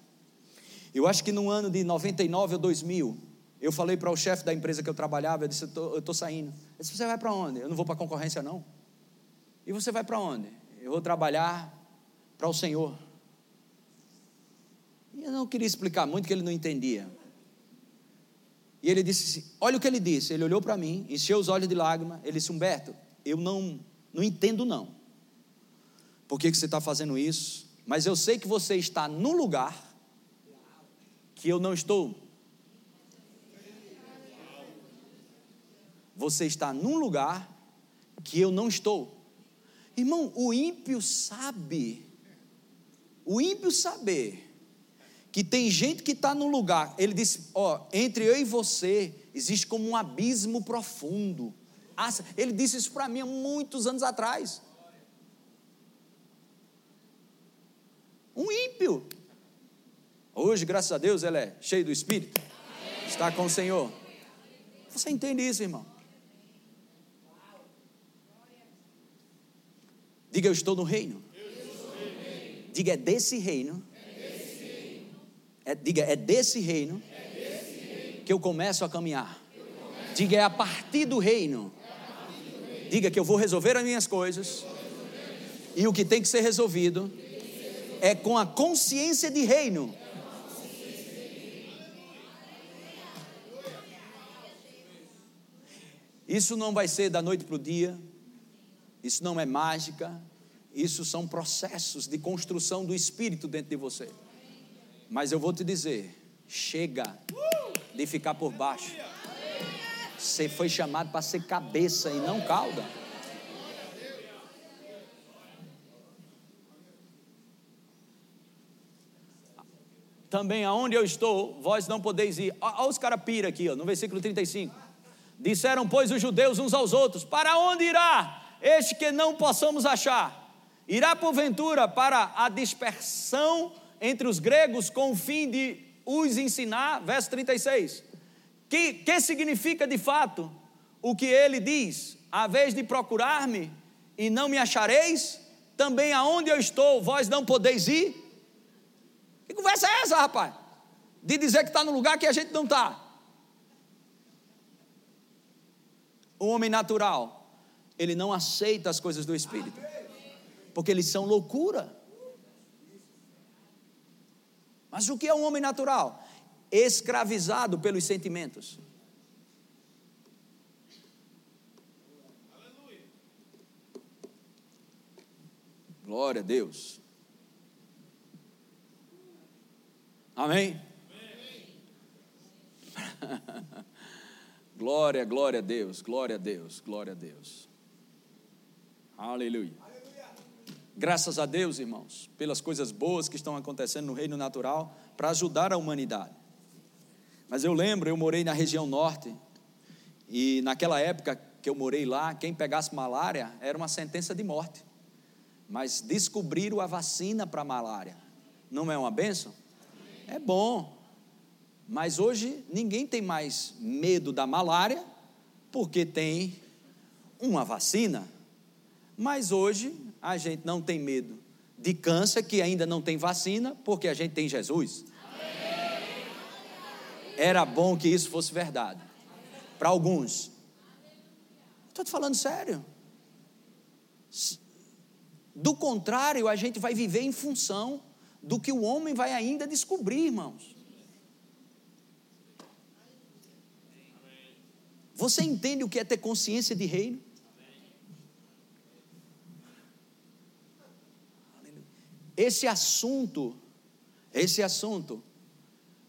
Eu acho que no ano de 99 ou 2000, eu falei para o chefe da empresa que eu trabalhava, eu disse, eu estou saindo. Ele disse, você vai para onde? Eu não vou para a concorrência não. E você vai para onde? Eu vou trabalhar para o Senhor. E eu não queria explicar muito, que ele não entendia. E ele disse assim, olha o que ele disse. Ele olhou para mim, encheu os olhos de lágrima. Ele disse: Humberto, eu não, não entendo não. Por que, que você está fazendo isso? Mas eu sei que você está num lugar que eu não estou. Você está num lugar que eu não estou. Irmão, o ímpio sabe. O ímpio saber que tem gente que está no lugar, ele disse: Ó, entre eu e você existe como um abismo profundo. Ele disse isso para mim há muitos anos atrás. Um ímpio. Hoje, graças a Deus, ele é cheio do Espírito. Está com o Senhor. Você entende isso, irmão? Diga, eu estou no reino. Diga, é desse reino é, diga, é desse, reino, que eu começo a caminhar. Diga, é a partir do reino. É do reino. Diga que eu vou resolver as minhas coisas. E o que tem que ser resolvido é com a consciência de reino. Isso não vai ser da noite para o dia, isso não é mágica, isso são processos de construção do espírito dentro de você. Mas eu vou te dizer: chega de ficar por baixo. Você foi chamado para ser cabeça e não cauda. Também aonde eu estou, vós não podeis ir. Olha os caras pira aqui, ó, no versículo 35. Disseram, pois, os judeus uns aos outros: Para onde irá este que não possamos achar? Irá porventura para a dispersão entre os gregos com o fim de os ensinar? Verso 36. Que, que significa de fato o que ele diz? A vez de procurar-me e não me achareis, também aonde eu estou, vós não podeis ir? Que conversa é essa, rapaz? De dizer que está no lugar que a gente não está. O homem natural, ele não aceita as coisas do Espírito, porque eles são loucura. Mas o que é um homem natural? Escravizado pelos sentimentos. Glória a Deus. Amém? glória, glória a Deus, glória a Deus, glória a Deus. Aleluia. Graças a Deus, irmãos, pelas coisas boas que estão acontecendo no reino natural para ajudar a humanidade. Mas eu lembro, eu morei na região norte e naquela época que eu morei lá, quem pegasse malária era uma sentença de morte. Mas descobriram a vacina para malária. Não é uma benção? É bom. Mas hoje ninguém tem mais medo da malária, porque tem uma vacina. Mas hoje a gente não tem medo de câncer, que ainda não tem vacina, porque a gente tem Jesus. Era bom que isso fosse verdade. Para alguns. Estou te falando sério. Do contrário, a gente vai viver em função do que o homem vai ainda descobrir, irmãos. Você entende o que é ter consciência de reino? Esse assunto, esse assunto,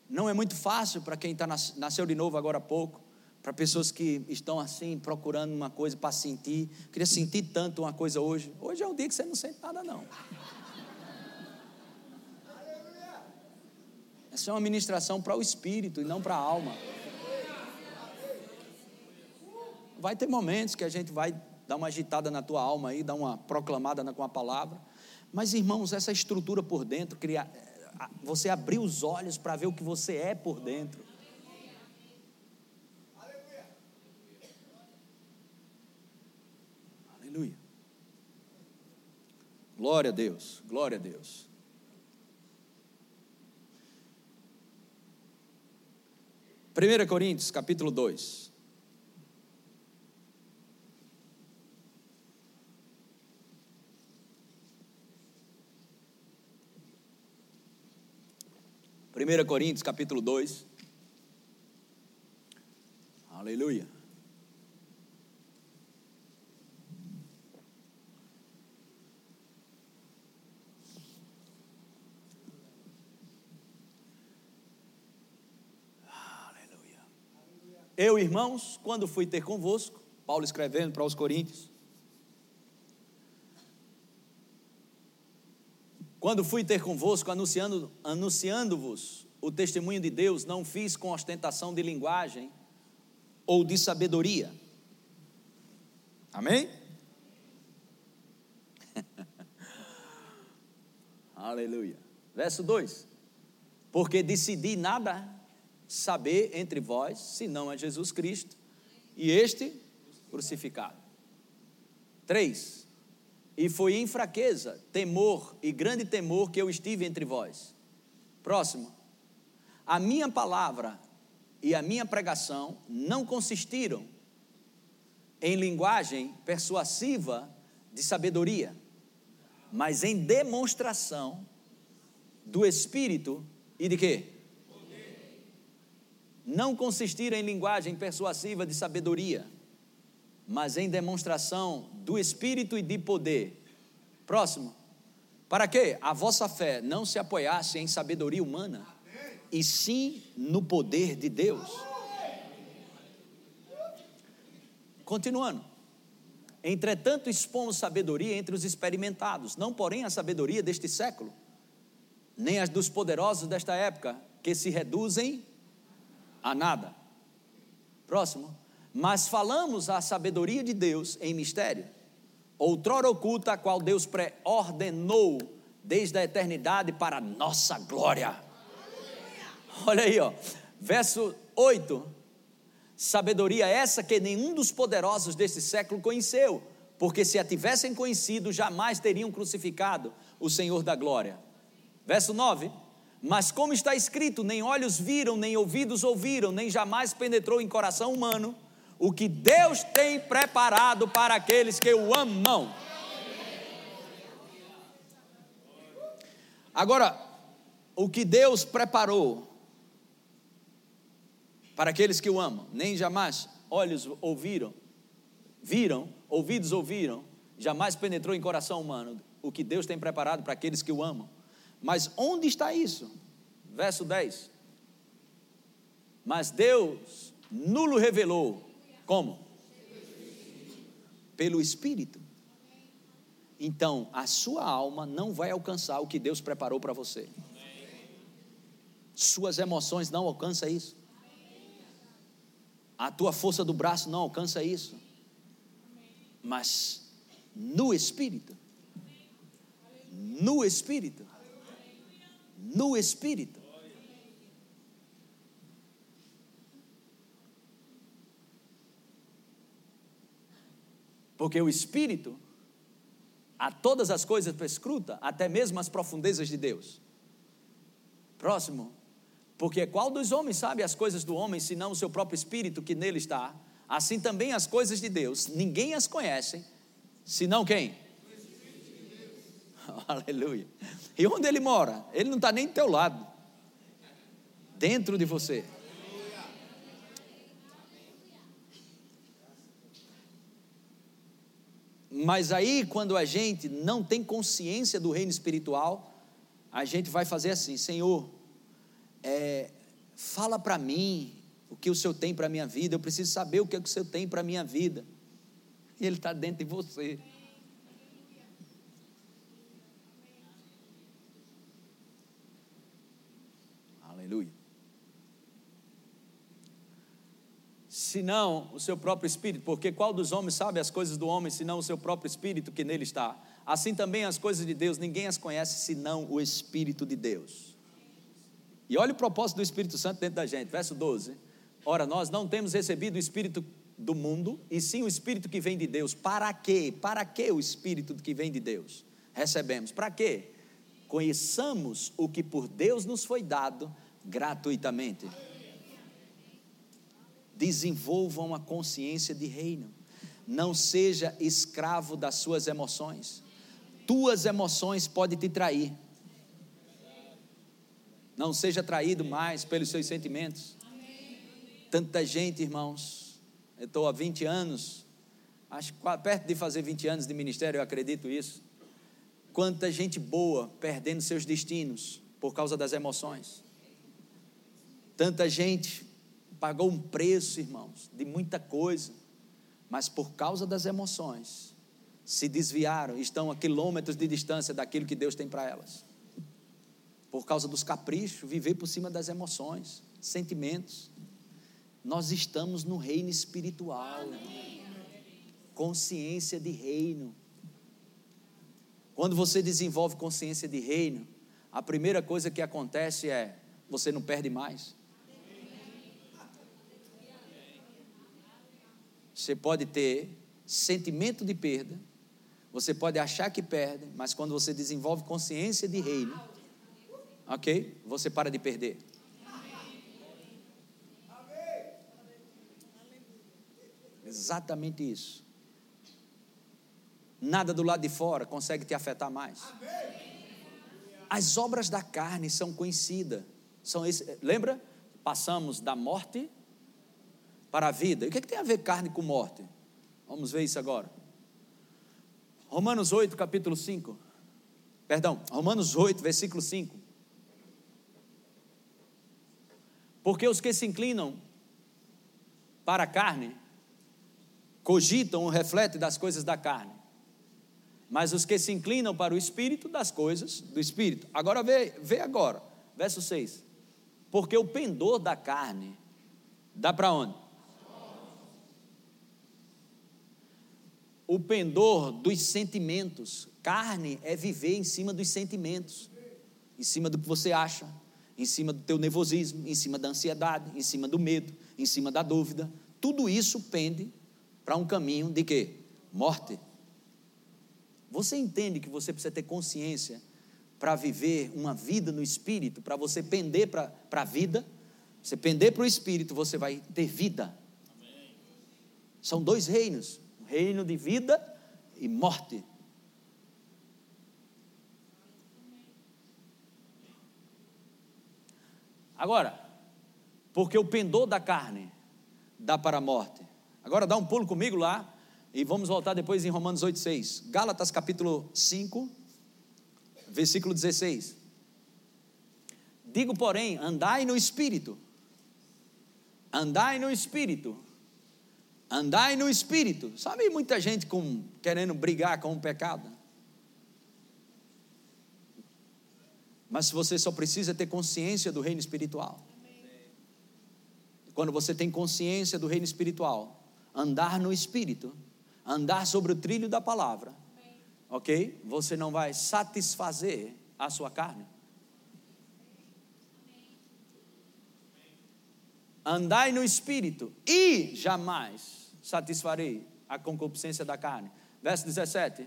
não é muito fácil para quem tá, nasceu de novo agora há pouco, para pessoas que estão assim, procurando uma coisa para sentir. Queria sentir tanto uma coisa hoje. Hoje é um dia que você não sente nada, não. Essa é uma ministração para o espírito e não para a alma. Vai ter momentos que a gente vai dar uma agitada na tua alma aí, dar uma proclamada com a palavra. Mas, irmãos, essa estrutura por dentro, criar, você abrir os olhos para ver o que você é por dentro. Aleluia. Glória a Deus, glória a Deus. 1 Coríntios, capítulo 2. Primeira Coríntios, capítulo 2. Aleluia. Eu, irmãos, quando fui ter convosco, Paulo escrevendo para os Coríntios, quando fui ter convosco, anunciando, anunciando-vos o testemunho de Deus, não fiz com ostentação de linguagem ou de sabedoria. Amém? Aleluia. Verso 2: Porque decidi nada saber entre vós, senão a Jesus Cristo e este crucificado. Três, e foi em fraqueza, temor e grande temor que eu estive entre vós. Próximo, a minha palavra e a minha pregação não consistiram em linguagem persuasiva de sabedoria, mas em demonstração do Espírito e de quê? não consistir em linguagem persuasiva de sabedoria, mas em demonstração do espírito e de poder. Próximo. Para que a vossa fé não se apoiasse em sabedoria humana, e sim no poder de Deus. Continuando. Entretanto, expomos sabedoria entre os experimentados, não porém a sabedoria deste século, nem as dos poderosos desta época, que se reduzem a nada. Próximo. Mas falamos a sabedoria de Deus em mistério, outrora oculta, a qual Deus pré-ordenou desde a eternidade para nossa glória. Olha aí, ó. Verso 8. Sabedoria essa que nenhum dos poderosos deste século conheceu, porque se a tivessem conhecido, jamais teriam crucificado o Senhor da glória. Verso 9. Mas como está escrito, nem olhos viram, nem ouvidos ouviram, nem jamais penetrou em coração humano o que Deus tem preparado para aqueles que o amam. Agora, o que Deus preparou para aqueles que o amam, nem jamais olhos ouviram, viram, ouvidos ouviram, jamais penetrou em coração humano o que Deus tem preparado para aqueles que o amam. Mas onde está isso? Verso 10. Mas Deus nulo revelou como? Pelo Espírito. Então, a sua alma não vai alcançar o que Deus preparou para você. Suas emoções não alcançam isso. A tua força do braço não alcança isso. Mas no Espírito. No Espírito. No Espírito. Porque o Espírito a todas as coisas perscruta, até mesmo as profundezas de Deus. Próximo. Porque qual dos homens sabe as coisas do homem, senão o seu próprio Espírito que nele está? Assim também as coisas de Deus, ninguém as conhece, senão quem? Aleluia. E onde ele mora? Ele não está nem do teu lado, dentro de você. Mas aí, quando a gente não tem consciência do reino espiritual, a gente vai fazer assim: Senhor, é, fala para mim o que o Senhor tem para a minha vida, eu preciso saber o que, é que o Senhor tem para a minha vida. E Ele está dentro de você. Aleluia. Senão o seu próprio espírito, porque qual dos homens sabe as coisas do homem, senão o seu próprio espírito que nele está? Assim também as coisas de Deus, ninguém as conhece senão o Espírito de Deus. E olha o propósito do Espírito Santo dentro da gente, verso 12. Ora, nós não temos recebido o Espírito do mundo, e sim o Espírito que vem de Deus. Para quê? Para que o Espírito que vem de Deus? Recebemos. Para quê? Conheçamos o que por Deus nos foi dado gratuitamente desenvolvam a consciência de reino. Não seja escravo das suas emoções. Tuas emoções podem te trair. Não seja traído mais pelos seus sentimentos. Tanta gente, irmãos. Eu estou há 20 anos, acho perto de fazer 20 anos de ministério, eu acredito isso. Quanta gente boa perdendo seus destinos por causa das emoções. Tanta gente pagou um preço, irmãos, de muita coisa, mas por causa das emoções, se desviaram, estão a quilômetros de distância daquilo que Deus tem para elas. Por causa dos caprichos, viver por cima das emoções, sentimentos. Nós estamos no reino espiritual, consciência de reino. Quando você desenvolve consciência de reino, a primeira coisa que acontece é você não perde mais. Você pode ter sentimento de perda, você pode achar que perde, mas quando você desenvolve consciência de reino, ok? Você para de perder. Exatamente isso. Nada do lado de fora consegue te afetar mais. As obras da carne são conhecidas. São esse, lembra? Passamos da morte para a vida. E o que, é que tem a ver carne com morte? Vamos ver isso agora. Romanos 8, capítulo 5. Perdão, Romanos 8, versículo 5. Porque os que se inclinam para a carne cogitam ou refletem das coisas da carne. Mas os que se inclinam para o espírito, das coisas do espírito. Agora vê, vê agora, verso 6. Porque o pendor da carne dá para onde? O pendor dos sentimentos. Carne é viver em cima dos sentimentos, em cima do que você acha, em cima do teu nervosismo, em cima da ansiedade, em cima do medo, em cima da dúvida. Tudo isso pende para um caminho de quê? Morte. Você entende que você precisa ter consciência para viver uma vida no espírito, para você pender para a vida? Você pender para o espírito, você vai ter vida. São dois reinos: reino de vida e morte. Agora, porque o pendor da carne dá para a morte. Agora dá um pulo comigo lá e vamos voltar depois em Romanos 8,6. Gálatas capítulo 5, versículo 16. Digo, porém, andai no espírito. Andai no espírito. Andai no espírito. Sabe muita gente com, querendo brigar com o pecado? Mas você só precisa ter consciência do reino espiritual. Quando você tem consciência do reino espiritual, andar no espírito, andar sobre o trilho da palavra, ok? Você não vai satisfazer a sua carne. Andai no espírito e jamais satisfarei a concupiscência da carne. Verso 17.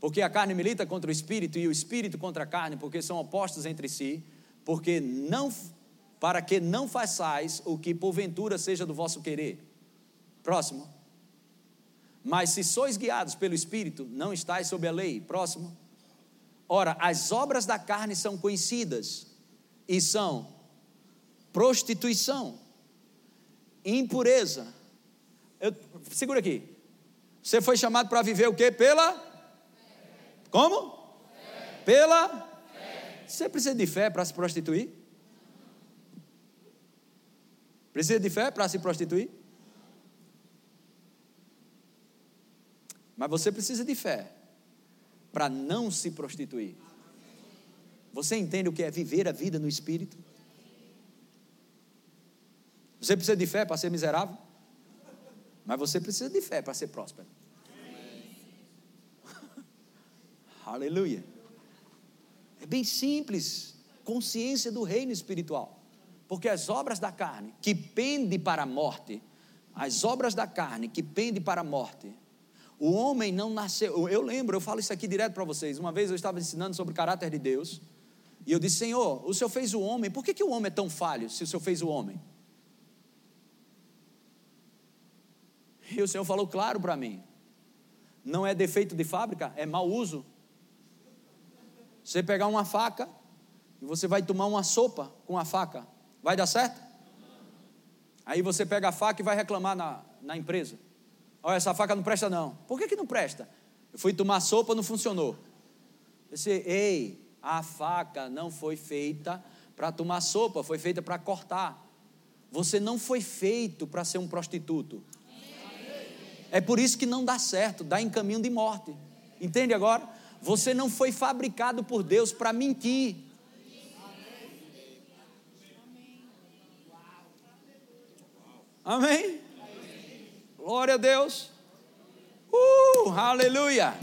Porque a carne milita contra o espírito e o espírito contra a carne, porque são opostos entre si, porque não para que não façais o que porventura seja do vosso querer. Próximo. Mas se sois guiados pelo Espírito, não estáis sob a lei. Próximo. Ora, as obras da carne são conhecidas e são prostituição, impureza. Eu, segura aqui. Você foi chamado para viver o quê? Pela? Como? Pela? Você precisa de fé para se prostituir? Precisa de fé para se prostituir? Mas você precisa de fé para não se prostituir. Você entende o que é viver a vida no espírito? Você precisa de fé para ser miserável? Mas você precisa de fé para ser próspero. Aleluia. É bem simples. Consciência do reino espiritual. Porque as obras da carne que pendem para a morte, as obras da carne que pendem para a morte, o homem não nasceu. Eu lembro, eu falo isso aqui direto para vocês. Uma vez eu estava ensinando sobre o caráter de Deus. E eu disse: Senhor, o Senhor fez o homem. Por que, que o homem é tão falho se o Senhor fez o homem? E o Senhor falou claro para mim: não é defeito de fábrica, é mau uso. Você pegar uma faca e você vai tomar uma sopa com a faca, vai dar certo? Aí você pega a faca e vai reclamar na, na empresa. Olha, essa faca não presta não. Por que, que não presta? Eu fui tomar sopa, não funcionou. Eu disse, ei, a faca não foi feita para tomar sopa, foi feita para cortar. Você não foi feito para ser um prostituto. É por isso que não dá certo, dá em caminho de morte. Entende agora? Você não foi fabricado por Deus para mentir. Amém? Glória a Deus. Uh, aleluia.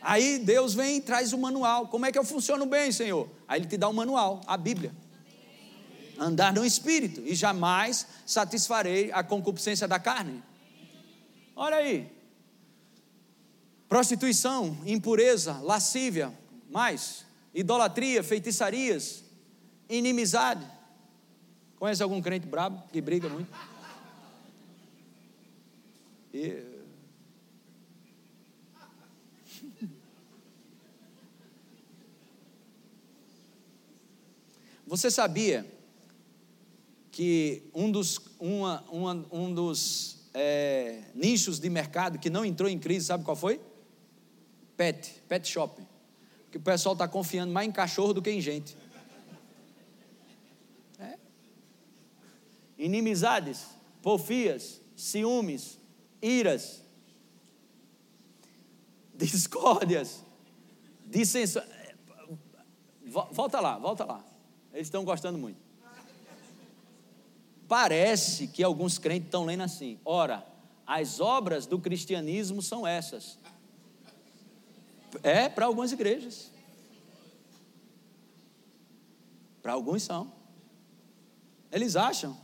Aí Deus vem e traz o manual. Como é que eu funciono bem, Senhor? Aí Ele te dá o manual, a Bíblia. Andar no Espírito e jamais satisfarei a concupiscência da carne. Olha aí. Prostituição, impureza, lascívia, mais idolatria, feitiçarias, inimizade. Conhece algum crente brabo que briga muito? E... Você sabia que um dos, uma, uma, um dos é, nichos de mercado que não entrou em crise, sabe qual foi? Pet, pet shopping. Que o pessoal está confiando mais em cachorro do que em gente. É, inimizades, porfias, ciúmes, iras, discórdias, dissensões. Volta lá, volta lá. Eles estão gostando muito. Parece que alguns crentes estão lendo assim: ora, as obras do cristianismo são essas. É para algumas igrejas. Para alguns são. Eles acham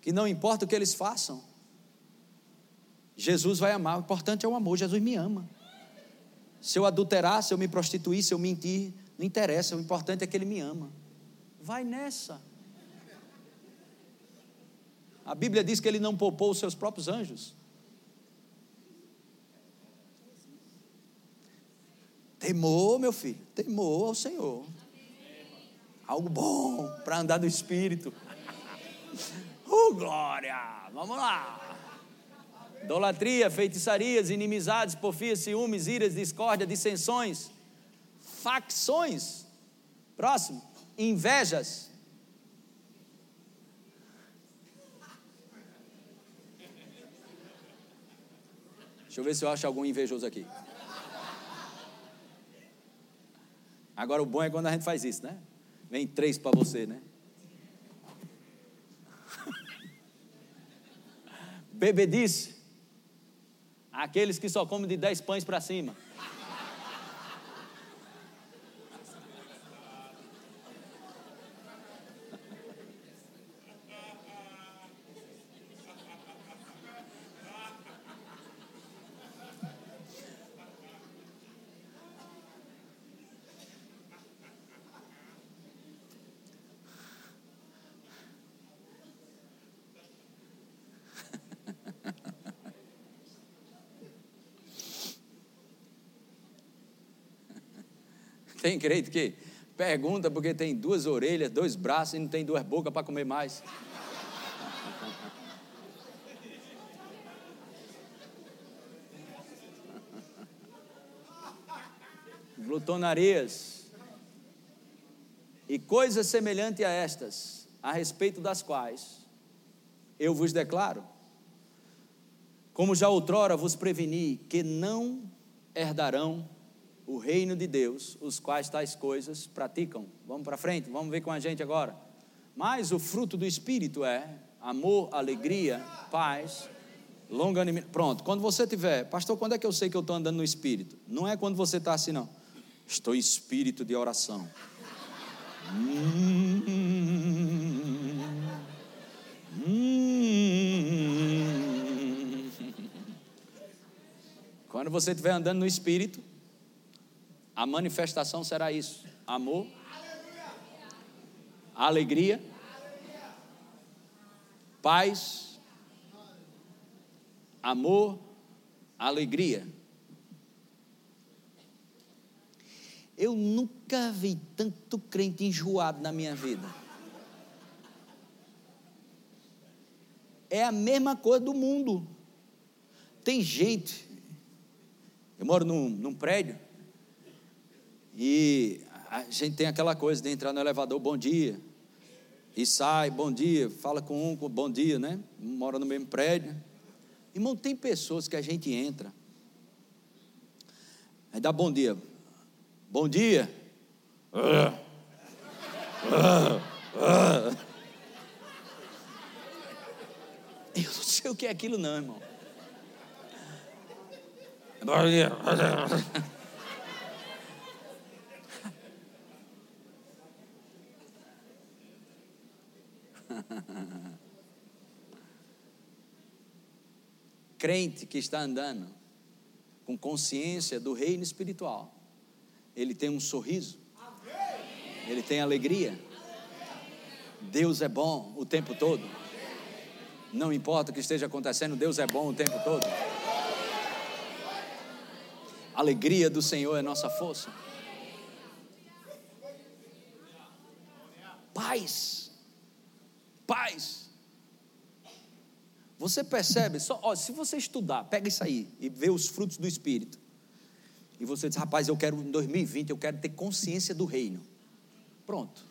que não importa o que eles façam, Jesus vai amar. O importante é o amor. Jesus me ama. Se eu adulterar, se eu me prostituir, se eu mentir, não interessa. O importante é que Ele me ama. Vai nessa. A Bíblia diz que Ele não poupou os seus próprios anjos. Temor, meu filho, temor ao Senhor algo bom para andar no espírito. Oh, glória! Vamos lá. Idolatria, feitiçarias, inimizades, porfias, ciúmes, iras, discórdia, dissensões, facções. Próximo, invejas. Deixa eu ver se eu acho algum invejoso aqui. Agora o bom é quando a gente faz isso, né? Vem três para você, né? Bebedice. Aqueles que só comem de dez pães para cima. Tem crente que pergunta porque tem duas orelhas, dois braços e não tem duas bocas para comer mais. Glutonarias e coisas semelhantes a estas, a respeito das quais eu vos declaro, como já outrora vos preveni, que não herdarão o reino de Deus, os quais tais coisas praticam. Vamos para frente, vamos ver com a gente agora. Mas o fruto do Espírito é amor, alegria, paz, longanimidade. Pronto, quando você tiver, pastor, quando é que eu sei que eu estou andando no Espírito? Não é quando você está assim, não. Estou espírito de oração. Hum, hum. Quando você estiver andando no Espírito, a manifestação será isso: amor, alegria, paz, amor, alegria. Eu nunca vi tanto crente enjoado na minha vida. É a mesma coisa do mundo. Tem gente. Eu moro num, num prédio e a gente tem aquela coisa de entrar no elevador, bom dia. E sai, bom dia, fala com um, bom dia, né? Mora no mesmo prédio. Irmão, tem pessoas que a gente entra. Aí dá bom dia. Bom dia. Eu não sei o que é aquilo, não, irmão. Bom dia. Crente que está andando com consciência do reino espiritual, ele tem um sorriso, ele tem alegria. Deus é bom o tempo todo. Não importa o que esteja acontecendo, Deus é bom o tempo todo. A alegria do Senhor é nossa força. Paz paz. Você percebe, só, ó, se você estudar, pega isso aí e vê os frutos do Espírito. E você diz, rapaz, eu quero em 2020, eu quero ter consciência do reino. Pronto.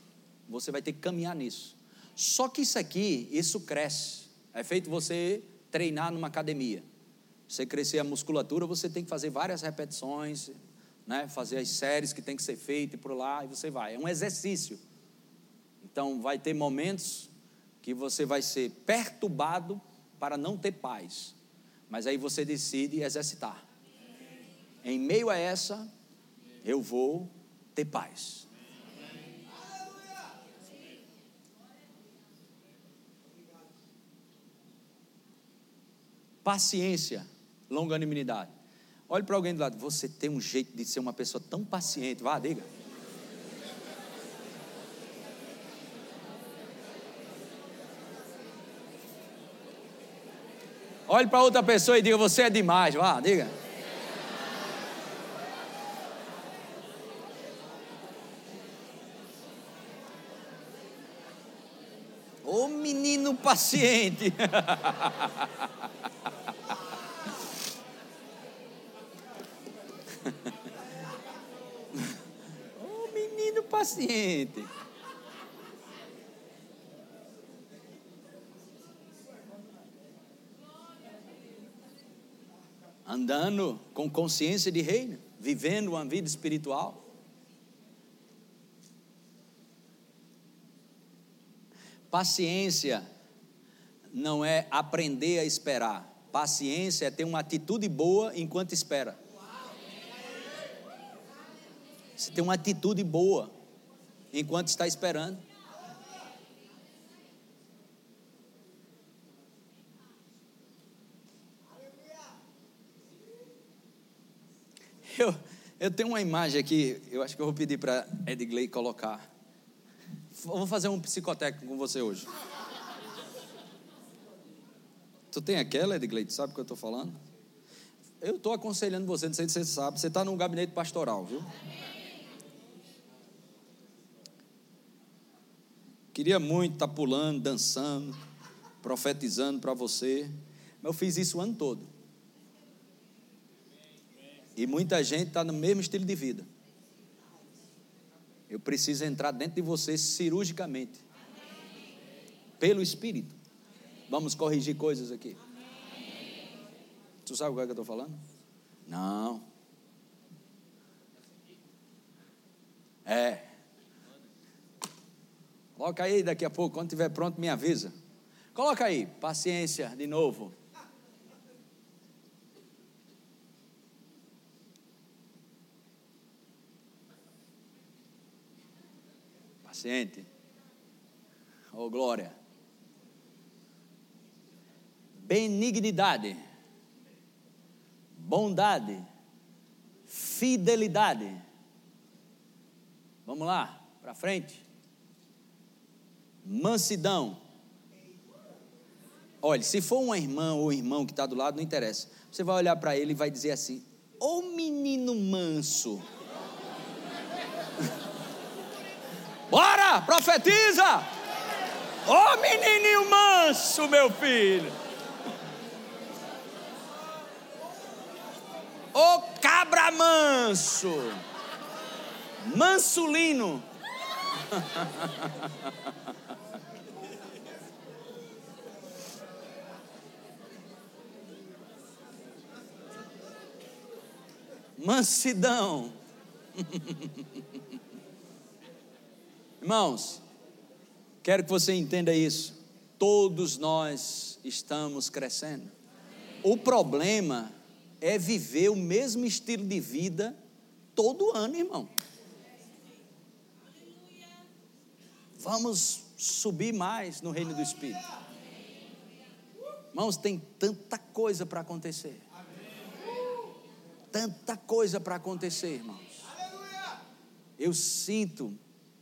Você vai ter que caminhar nisso. Só que isso aqui, isso cresce. É feito você treinar numa academia. Você crescer a musculatura, você tem que fazer várias repetições, né? fazer as séries que tem que ser feitas e por lá, e você vai. É um exercício. Então, vai ter momentos que você vai ser perturbado para não ter paz. Mas aí você decide exercitar. Em meio a essa, eu vou ter paz. Paciência, longanimidade. Olhe para alguém do lado, você tem um jeito de ser uma pessoa tão paciente. Vá, diga. Olhe para outra pessoa e diga: Você é demais. Vá, diga. Ô menino paciente. Ô menino paciente. Andando com consciência de reino, vivendo uma vida espiritual. Paciência não é aprender a esperar. Paciência é ter uma atitude boa enquanto espera. Você tem uma atitude boa enquanto está esperando. Eu, eu tenho uma imagem aqui, eu acho que eu vou pedir para Edgley colocar. Vou fazer um psicotécnico com você hoje. Tu tem aquela, Edgley? Tu sabe o que eu estou falando? Eu estou aconselhando você, não sei se você sabe, você está no gabinete pastoral, viu? Queria muito estar tá pulando, dançando, profetizando para você, mas eu fiz isso o ano todo. E muita gente está no mesmo estilo de vida. Eu preciso entrar dentro de você cirurgicamente. Pelo Espírito. Vamos corrigir coisas aqui. Tu sabe o que, é que eu estou falando? Não. É. Coloca aí daqui a pouco, quando estiver pronto, me avisa. Coloca aí, paciência de novo. Paciente. Oh, glória. Benignidade. Bondade. Fidelidade. Vamos lá, para frente. Mansidão. Olha, se for uma irmã ou irmão que está do lado, não interessa. Você vai olhar para ele e vai dizer assim: Ô oh, menino manso. Profetiza! Ô oh, menininho manso, meu filho! Ô oh, cabra manso! Mansulino! Mansidão. Irmãos, quero que você entenda isso. Todos nós estamos crescendo. O problema é viver o mesmo estilo de vida todo ano, irmão. Vamos subir mais no reino do Espírito. Irmãos, tem tanta coisa para acontecer. Tanta coisa para acontecer, irmãos. Eu sinto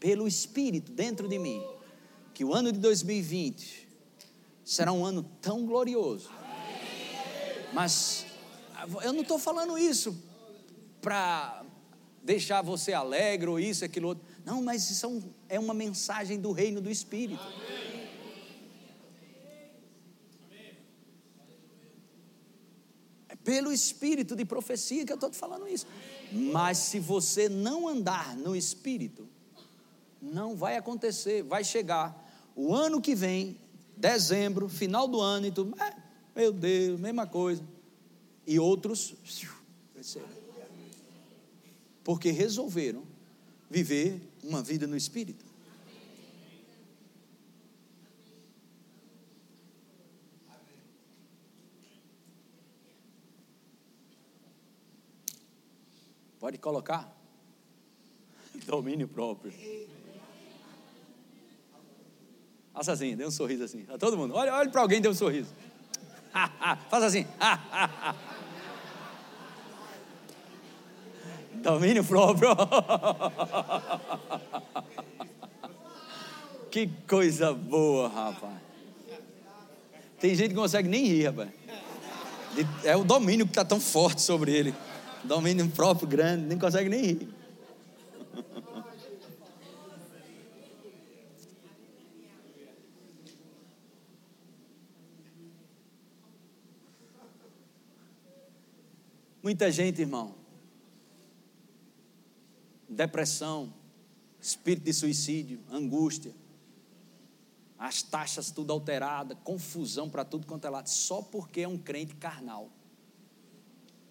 pelo Espírito dentro de mim, que o ano de 2020 será um ano tão glorioso. Mas eu não estou falando isso para deixar você alegre ou isso, aquilo outro. Não, mas isso é, é uma mensagem do reino do Espírito. É pelo Espírito de profecia que eu estou te falando isso. Mas se você não andar no Espírito, não vai acontecer, vai chegar o ano que vem, dezembro, final do ano, e tudo, é, meu Deus, mesma coisa. E outros. Porque resolveram viver uma vida no Espírito. Pode colocar? Domínio próprio. Faça assim, dê um sorriso assim. A todo mundo. Olha, olha para alguém e dê um sorriso. Faça assim. Domínio próprio. que coisa boa, rapaz. Tem gente que consegue nem rir, rapaz. É o domínio que está tão forte sobre ele domínio próprio grande, nem consegue nem rir. Muita gente, irmão, depressão, espírito de suicídio, angústia, as taxas tudo alterada, confusão para tudo quanto é lado, só porque é um crente carnal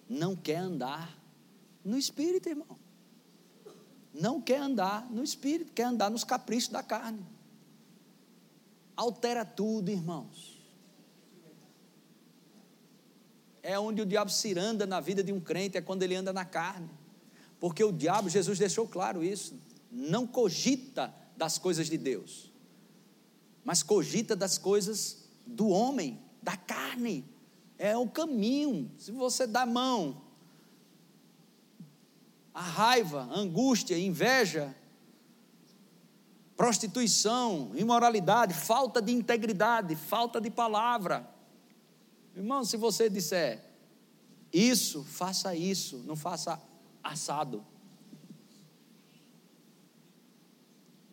não quer andar no espírito, irmão. Não quer andar no espírito, quer andar nos caprichos da carne. Altera tudo, irmãos. É onde o diabo se anda na vida de um crente, é quando ele anda na carne. Porque o diabo, Jesus deixou claro isso, não cogita das coisas de Deus, mas cogita das coisas do homem, da carne é o caminho. Se você dá mão, a raiva, a angústia, a inveja, prostituição, imoralidade, falta de integridade, falta de palavra. Irmão, se você disser isso, faça isso, não faça assado.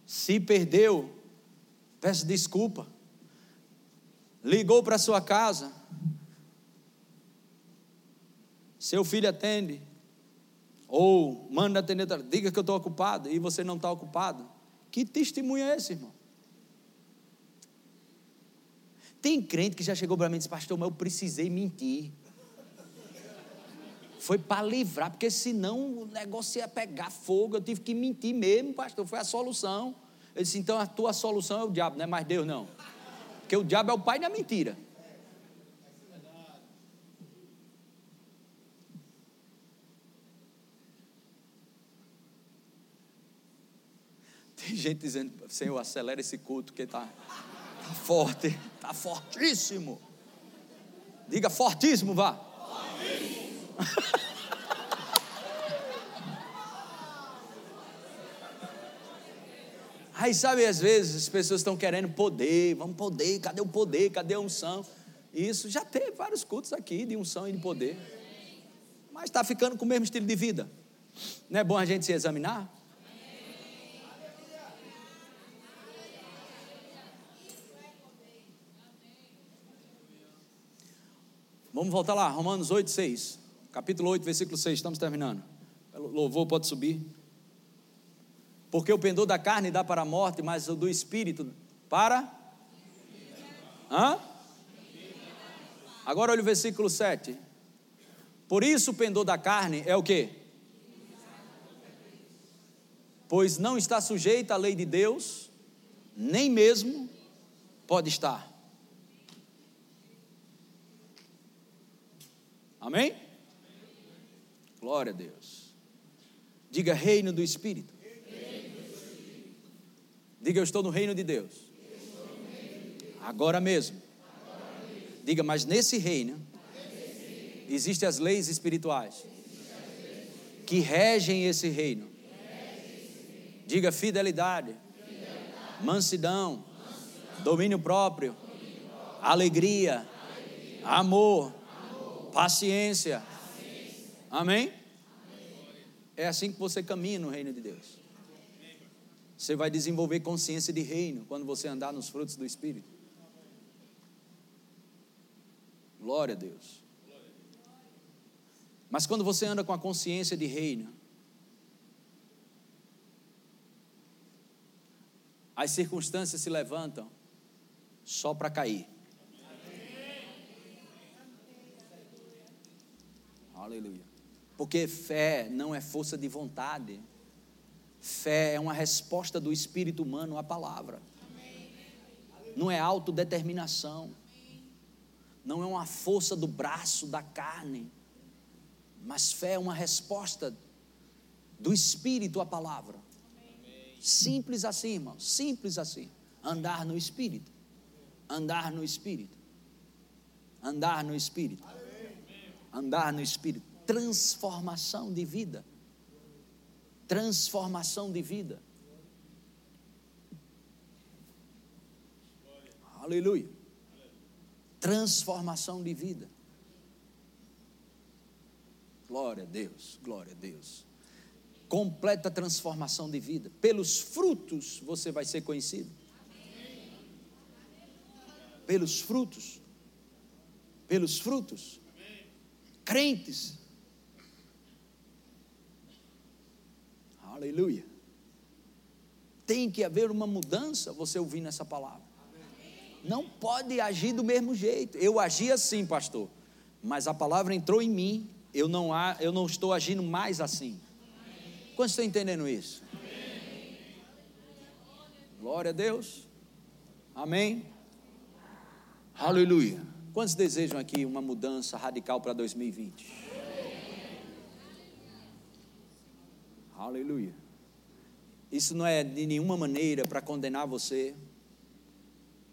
Se perdeu, peça desculpa. Ligou para sua casa, seu filho atende, ou manda atender, diga que eu estou ocupado e você não está ocupado. Que testemunho é esse, irmão? Tem crente que já chegou para mim e disse, pastor, mas eu precisei mentir. Foi para livrar, porque senão o negócio ia pegar fogo, eu tive que mentir mesmo, pastor, foi a solução. Ele disse, então a tua solução é o diabo, não é mais Deus, não. Porque o diabo é o pai da mentira. Tem gente dizendo, Senhor, acelera esse culto que está tá forte, está fortíssimo. Diga fortíssimo, vá. Aí sabe, às vezes as pessoas estão querendo poder, vamos poder, cadê o poder, cadê a unção? Isso já teve vários cultos aqui de unção e de poder. Mas está ficando com o mesmo estilo de vida. Não é bom a gente se examinar? Vamos voltar lá, Romanos 8, 6. Capítulo 8, versículo 6, estamos terminando. Louvor pode subir. Porque o pendor da carne dá para a morte, mas o do espírito para. Hã? Agora olha o versículo 7. Por isso o pendor da carne é o que? Pois não está sujeita à lei de Deus, nem mesmo pode estar. Amém? Glória a Deus. Diga reino do Espírito. Diga eu estou no reino de Deus. Agora mesmo. Diga, mas nesse reino existem as leis espirituais que regem esse reino. Diga fidelidade, mansidão, domínio próprio, alegria, amor Paciência. Amém? É assim que você caminha no reino de Deus. Você vai desenvolver consciência de reino quando você andar nos frutos do Espírito. Glória a Deus. Mas quando você anda com a consciência de reino, as circunstâncias se levantam só para cair. Aleluia. Porque fé não é força de vontade. Fé é uma resposta do espírito humano à palavra. Não é autodeterminação. Não é uma força do braço, da carne. Mas fé é uma resposta do espírito à palavra. Simples assim, irmão. Simples assim. Andar no espírito. Andar no espírito. Andar no espírito. Andar no espírito transformação de vida. Transformação de vida. Aleluia. Transformação de vida. Glória a Deus, glória a Deus. Completa transformação de vida. Pelos frutos você vai ser conhecido. Pelos frutos. Pelos frutos. Crentes Aleluia. Tem que haver uma mudança, você ouvindo essa palavra. Não pode agir do mesmo jeito. Eu agi assim, pastor, mas a palavra entrou em mim, eu não, eu não estou agindo mais assim. Quantos estão entendendo isso? Glória a Deus. Amém. Aleluia. Quantos desejam aqui uma mudança radical para 2020? Aleluia. Isso não é de nenhuma maneira para condenar você,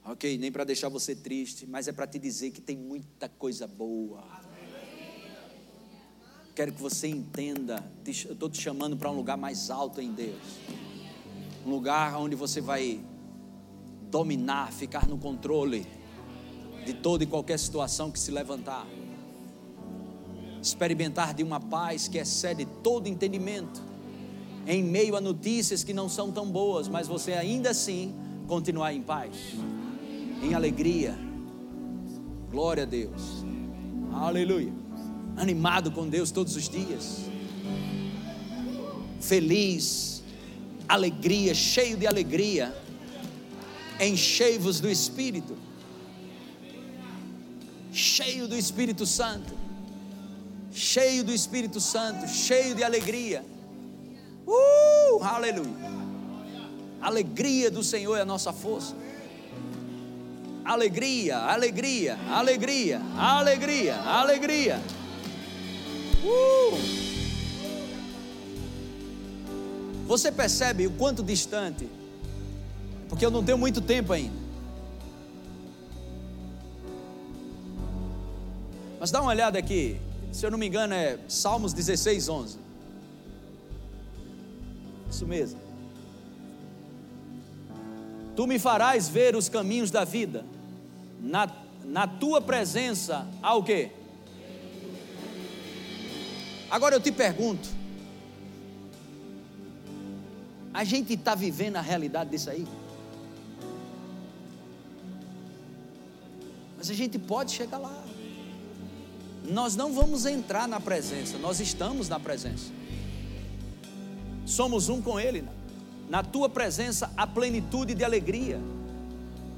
ok? Nem para deixar você triste, mas é para te dizer que tem muita coisa boa. Quero que você entenda. Eu estou te chamando para um lugar mais alto em Deus, um lugar onde você vai dominar, ficar no controle de toda e qualquer situação que se levantar. Experimentar de uma paz que excede todo entendimento em meio a notícias que não são tão boas, mas você ainda assim continuar em paz, em alegria. Glória a Deus. Aleluia. Animado com Deus todos os dias. Feliz, alegria, cheio de alegria. Enchei-vos do Espírito. Cheio do Espírito Santo. Cheio do Espírito Santo, cheio de alegria Uh, aleluia. Alegria do Senhor é a nossa força. Alegria, alegria, alegria, alegria, alegria. Uh. Você percebe o quanto distante? Porque eu não tenho muito tempo ainda. Mas dá uma olhada aqui, se eu não me engano é Salmos 16, 11. Isso mesmo. Tu me farás ver os caminhos da vida. Na, na tua presença há o quê? Agora eu te pergunto: a gente está vivendo a realidade disso aí? Mas a gente pode chegar lá. Nós não vamos entrar na presença, nós estamos na presença somos um com Ele. Na tua presença há plenitude de alegria.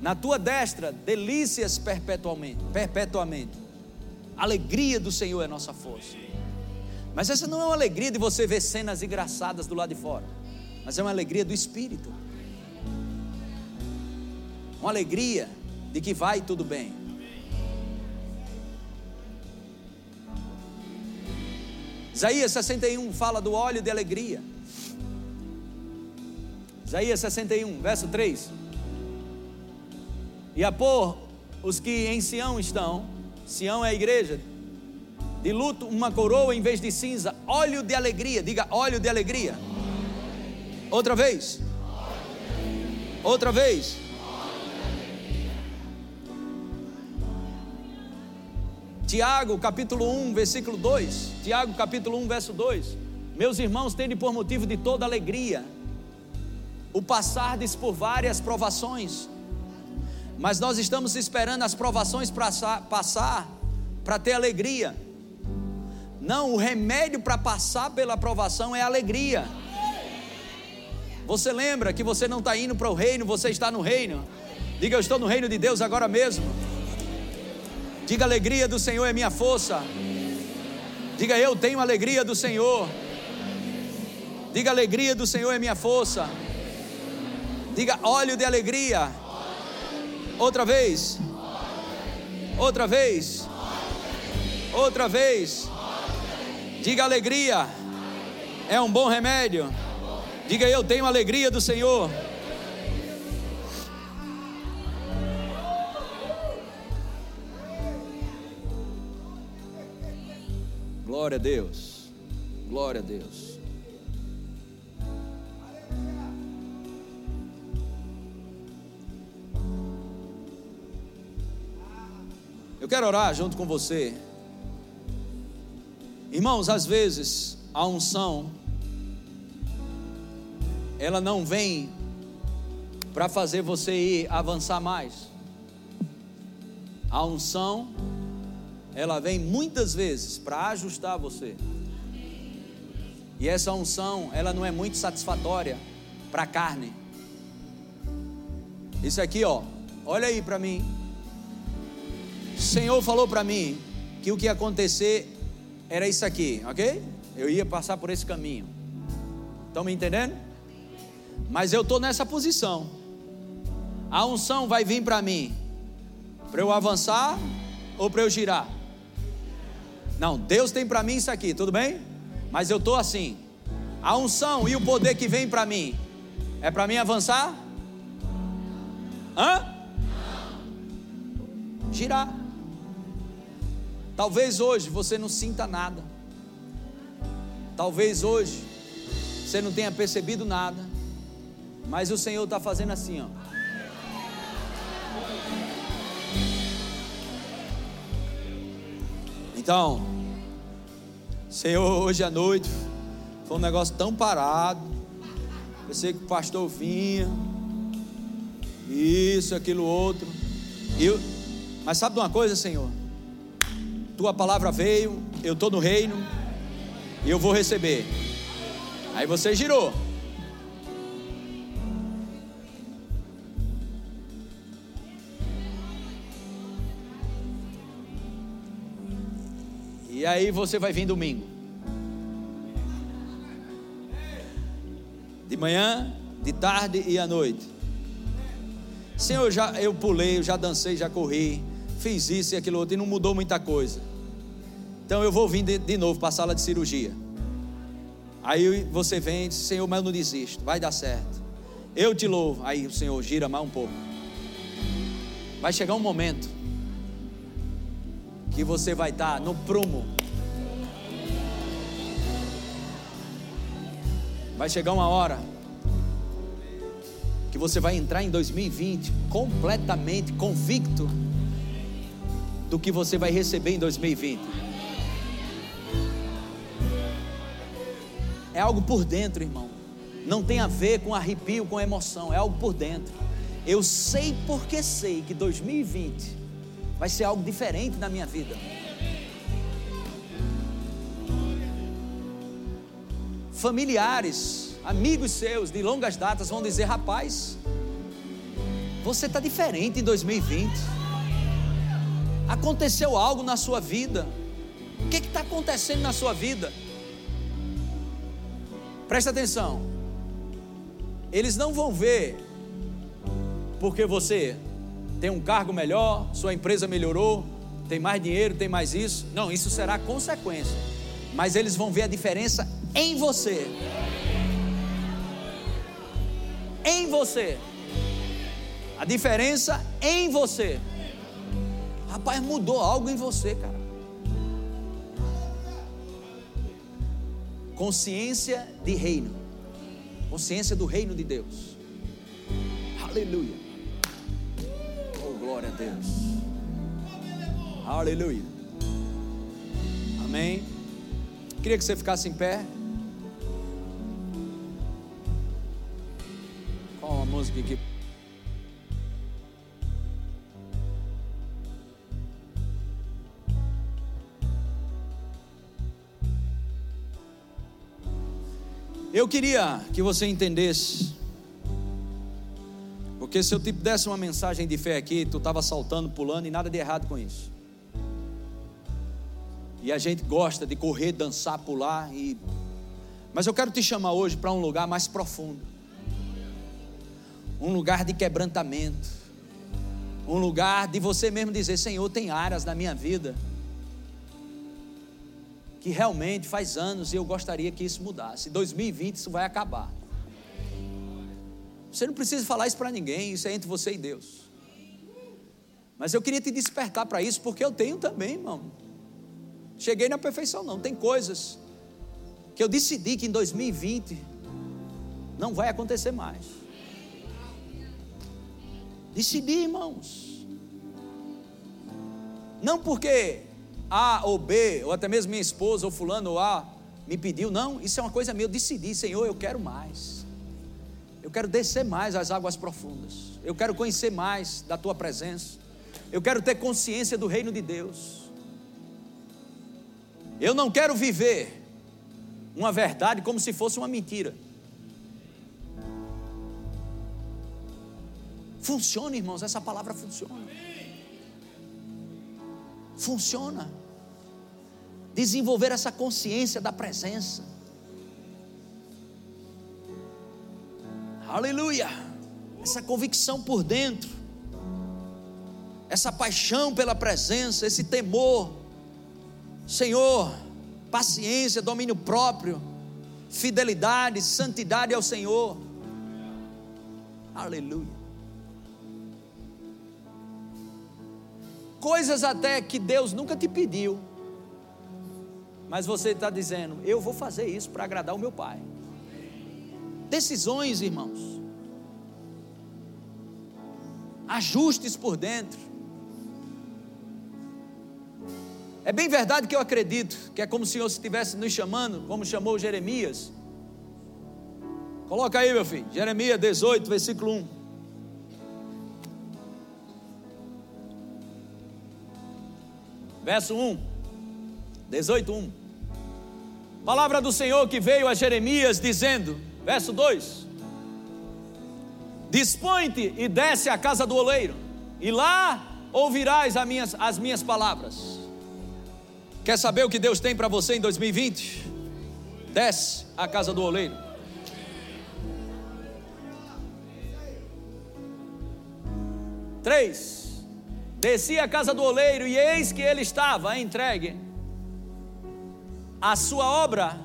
Na tua destra, delícias perpetuamente, perpetuamente. alegria do Senhor é nossa força. Mas essa não é uma alegria de você ver cenas engraçadas do lado de fora, mas é uma alegria do espírito. Uma alegria de que vai tudo bem. Isaías 61 fala do óleo de alegria. Isaías 61, verso 3. E a pôr os que em Sião estão, Sião é a igreja, de luto uma coroa em vez de cinza, óleo de alegria, diga óleo de alegria. Outra vez. Outra vez. Tiago capítulo 1, versículo 2. Tiago capítulo 1, verso 2. Meus irmãos, tende por motivo de toda alegria o passardes por várias provações, mas nós estamos esperando as provações passar para ter alegria. Não, o remédio para passar pela provação é alegria. Você lembra que você não está indo para o reino, você está no reino. Diga, eu estou no reino de Deus agora mesmo. Diga, alegria do Senhor é minha força. Diga, eu tenho alegria do Senhor. Diga, alegria do Senhor é minha força. Diga, óleo de alegria. Outra vez. Outra vez. Outra vez. Diga, alegria é um bom remédio. Diga, eu tenho alegria do Senhor. Glória a Deus. Glória a Deus. Eu quero orar junto com você. Irmãos, às vezes a unção ela não vem para fazer você ir avançar mais. A unção ela vem muitas vezes para ajustar você. E essa unção, ela não é muito satisfatória para a carne. Isso aqui, ó, olha aí para mim. O Senhor falou para mim que o que ia acontecer era isso aqui, ok? Eu ia passar por esse caminho. Estão me entendendo? Mas eu estou nessa posição. A unção vai vir para mim, para eu avançar ou para eu girar? Não, Deus tem para mim isso aqui, tudo bem? Mas eu estou assim. A unção e o poder que vem para mim é para mim avançar? Hã? Girar. Talvez hoje você não sinta nada. Talvez hoje você não tenha percebido nada. Mas o Senhor está fazendo assim, ó. Então, Senhor, hoje à noite foi um negócio tão parado. Pensei que o pastor vinha, isso, aquilo, outro. Eu, mas sabe de uma coisa, Senhor? Tua palavra veio, eu estou no reino e eu vou receber. Aí você girou. Aí você vai vir domingo. De manhã, de tarde e à noite. Senhor, eu já eu pulei, eu já dancei, já corri, fiz isso e aquilo outro e não mudou muita coisa. Então eu vou vir de, de novo para a sala de cirurgia. Aí você vem e diz, Senhor, mas eu não desisto, vai dar certo. Eu te louvo. Aí o Senhor gira mais um pouco. Vai chegar um momento que você vai estar no prumo. Vai chegar uma hora que você vai entrar em 2020 completamente convicto do que você vai receber em 2020. É algo por dentro, irmão. Não tem a ver com arrepio, com emoção, é algo por dentro. Eu sei porque sei que 2020 vai ser algo diferente na minha vida. Familiares, amigos seus de longas datas vão dizer: rapaz, você está diferente em 2020. Aconteceu algo na sua vida. O que está acontecendo na sua vida? Presta atenção. Eles não vão ver porque você tem um cargo melhor, sua empresa melhorou, tem mais dinheiro, tem mais isso. Não, isso será consequência. Mas eles vão ver a diferença em você. Em você. A diferença em você. Rapaz, mudou algo em você, cara. Consciência de reino. Consciência do reino de Deus. Aleluia. Glória a Deus. Aleluia. Amém. Queria que você ficasse em pé. Uma música aqui? Eu queria que você entendesse Porque se eu te desse uma mensagem de fé aqui, tu estava saltando, pulando e nada de errado com isso. E a gente gosta de correr, dançar, pular e Mas eu quero te chamar hoje para um lugar mais profundo. Um lugar de quebrantamento. Um lugar de você mesmo dizer: Senhor, tem áreas na minha vida que realmente faz anos e eu gostaria que isso mudasse. 2020 isso vai acabar. Você não precisa falar isso para ninguém, isso é entre você e Deus. Mas eu queria te despertar para isso, porque eu tenho também, irmão. Cheguei na perfeição, não. Tem coisas que eu decidi que em 2020 não vai acontecer mais. Decidi, irmãos. Não porque A ou B, ou até mesmo minha esposa, ou fulano ou A, me pediu, não. Isso é uma coisa minha. Eu decidi, Senhor, eu quero mais. Eu quero descer mais às águas profundas. Eu quero conhecer mais da tua presença. Eu quero ter consciência do reino de Deus. Eu não quero viver uma verdade como se fosse uma mentira. Funciona, irmãos, essa palavra funciona. Funciona. Desenvolver essa consciência da presença. Aleluia! Essa convicção por dentro, essa paixão pela presença, esse temor. Senhor, paciência, domínio próprio, fidelidade, santidade ao Senhor. Aleluia. Coisas até que Deus nunca te pediu, mas você está dizendo: Eu vou fazer isso para agradar o meu Pai. Decisões, irmãos. Ajustes por dentro. É bem verdade que eu acredito que é como se o Senhor estivesse nos chamando, como chamou Jeremias. Coloca aí, meu filho, Jeremias 18, versículo 1. Verso 1, 18, 1. Palavra do Senhor que veio a Jeremias dizendo: Verso 2: Dispõe-te e desce à casa do oleiro, e lá ouvirás as minhas, as minhas palavras. Quer saber o que Deus tem para você em 2020? Desce à casa do oleiro. Três. Desci à casa do oleiro e eis que ele estava entregue a sua obra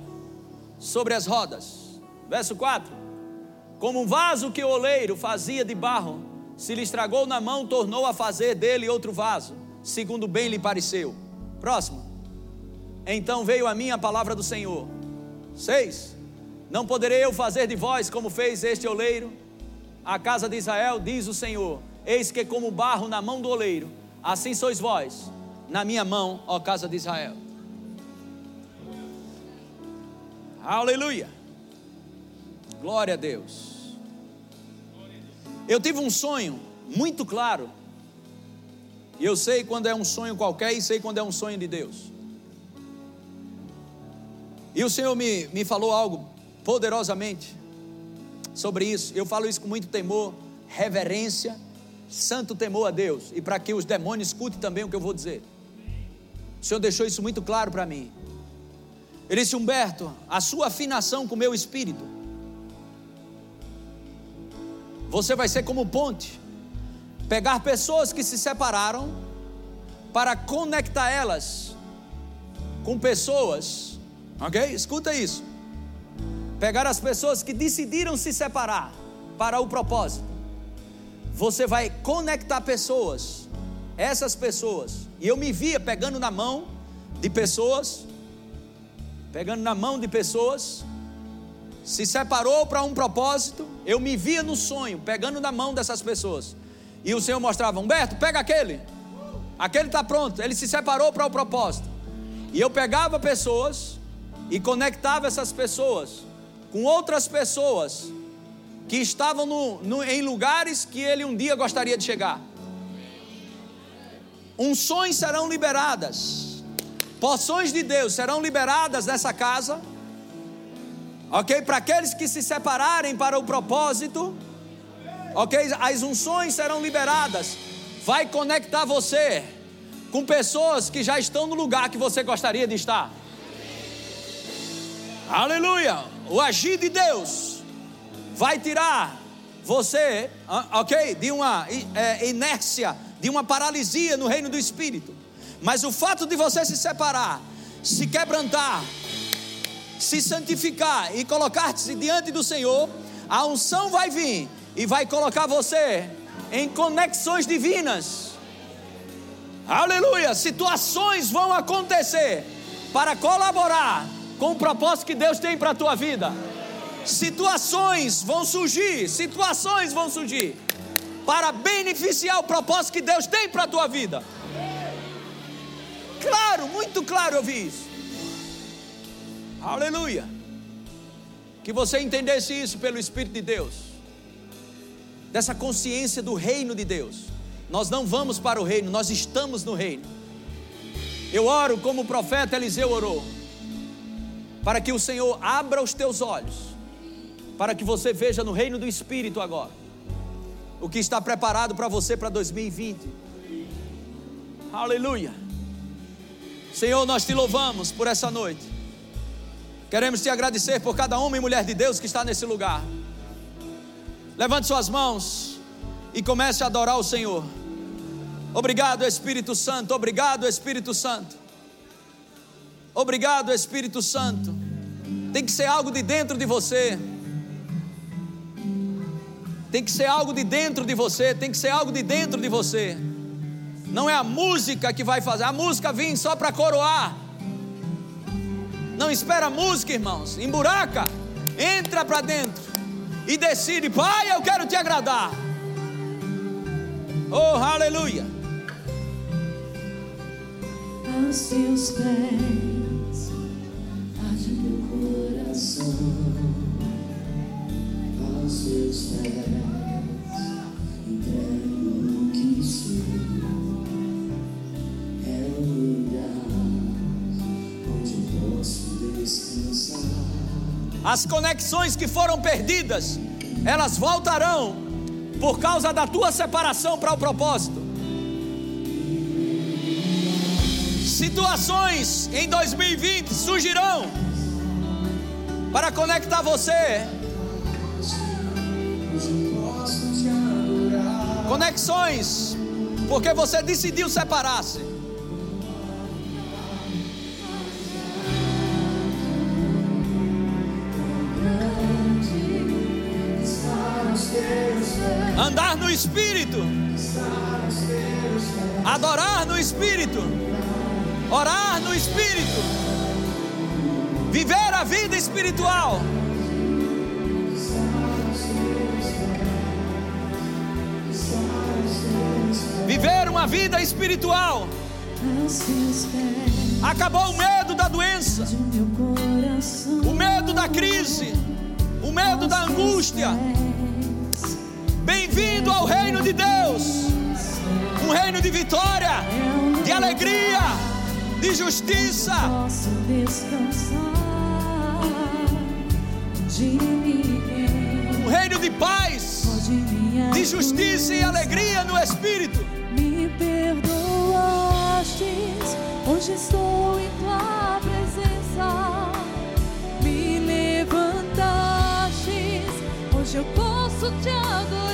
sobre as rodas. Verso 4: Como um vaso que o oleiro fazia de barro, se lhe estragou na mão, tornou a fazer dele outro vaso, segundo bem lhe pareceu. Próximo. Então veio a mim a palavra do Senhor. 6. Não poderei eu fazer de vós como fez este oleiro? A casa de Israel, diz o Senhor: Eis que, como barro na mão do oleiro, assim sois vós, na minha mão, ó casa de Israel. Aleluia. Glória a Deus. Eu tive um sonho muito claro. E eu sei quando é um sonho qualquer e sei quando é um sonho de Deus. E o Senhor me, me falou algo poderosamente sobre isso. Eu falo isso com muito temor, reverência, santo temor a Deus. E para que os demônios escutem também o que eu vou dizer. O Senhor deixou isso muito claro para mim. Ele disse: Humberto, a sua afinação com o meu espírito você vai ser como ponte pegar pessoas que se separaram para conectar elas com pessoas, ok? Escuta isso. Pegar as pessoas que decidiram se separar para o propósito. Você vai conectar pessoas, essas pessoas. E eu me via pegando na mão de pessoas, pegando na mão de pessoas se separou para um propósito, eu me via no sonho, pegando na mão dessas pessoas. E o Senhor mostrava: Humberto, pega aquele. Aquele está pronto, ele se separou para o propósito. E eu pegava pessoas e conectava essas pessoas com outras pessoas que estavam no, no, em lugares que ele um dia gostaria de chegar. Unções serão liberadas, porções de Deus serão liberadas nessa casa Ok? Para aqueles que se separarem para o propósito, Ok? As unções serão liberadas. Vai conectar você com pessoas que já estão no lugar que você gostaria de estar. Aleluia! O agir de Deus vai tirar você, ah, ok? De uma é, inércia, de uma paralisia no reino do Espírito. Mas o fato de você se separar, se quebrantar, se santificar e colocar-se diante do Senhor, a unção vai vir e vai colocar você em conexões divinas. Aleluia! Situações vão acontecer para colaborar com o propósito que Deus tem para a tua vida. Situações vão surgir, situações vão surgir para beneficiar o propósito que Deus tem para a tua vida. Claro, muito claro eu vi isso. Aleluia. Que você entendesse isso pelo Espírito de Deus, dessa consciência do reino de Deus. Nós não vamos para o reino, nós estamos no reino. Eu oro como o profeta Eliseu orou, para que o Senhor abra os teus olhos, para que você veja no reino do Espírito agora, o que está preparado para você para 2020. Aleluia. Senhor, nós te louvamos por essa noite. Queremos te agradecer por cada homem e mulher de Deus que está nesse lugar. Levante suas mãos e comece a adorar o Senhor. Obrigado, Espírito Santo. Obrigado, Espírito Santo. Obrigado, Espírito Santo. Tem que ser algo de dentro de você. Tem que ser algo de dentro de você. Tem que ser algo de dentro de você. Não é a música que vai fazer. A música vem só para coroar. Não espera música, irmãos. Emburaca. Entra para dentro. E decide, Pai, eu quero te agradar. Oh, aleluia. Aos teus pés, meu coração. Aos teus pés, que. É lugar onde posso descansar. As conexões que foram perdidas, elas voltarão por causa da tua separação para o propósito. Situações em 2020 surgirão para conectar você. Conexões, porque você decidiu separar-se. Andar no Espírito, adorar no Espírito, orar no Espírito, viver a vida espiritual. Vida espiritual. Acabou o medo da doença, o medo da crise, o medo da angústia. Bem-vindo ao reino de Deus, um reino de vitória, de alegria, de justiça. um reino de paz, de justiça e alegria no Espírito. Perdoastes, hoje estou em tua presença. Me levantastes, hoje eu posso te adorar.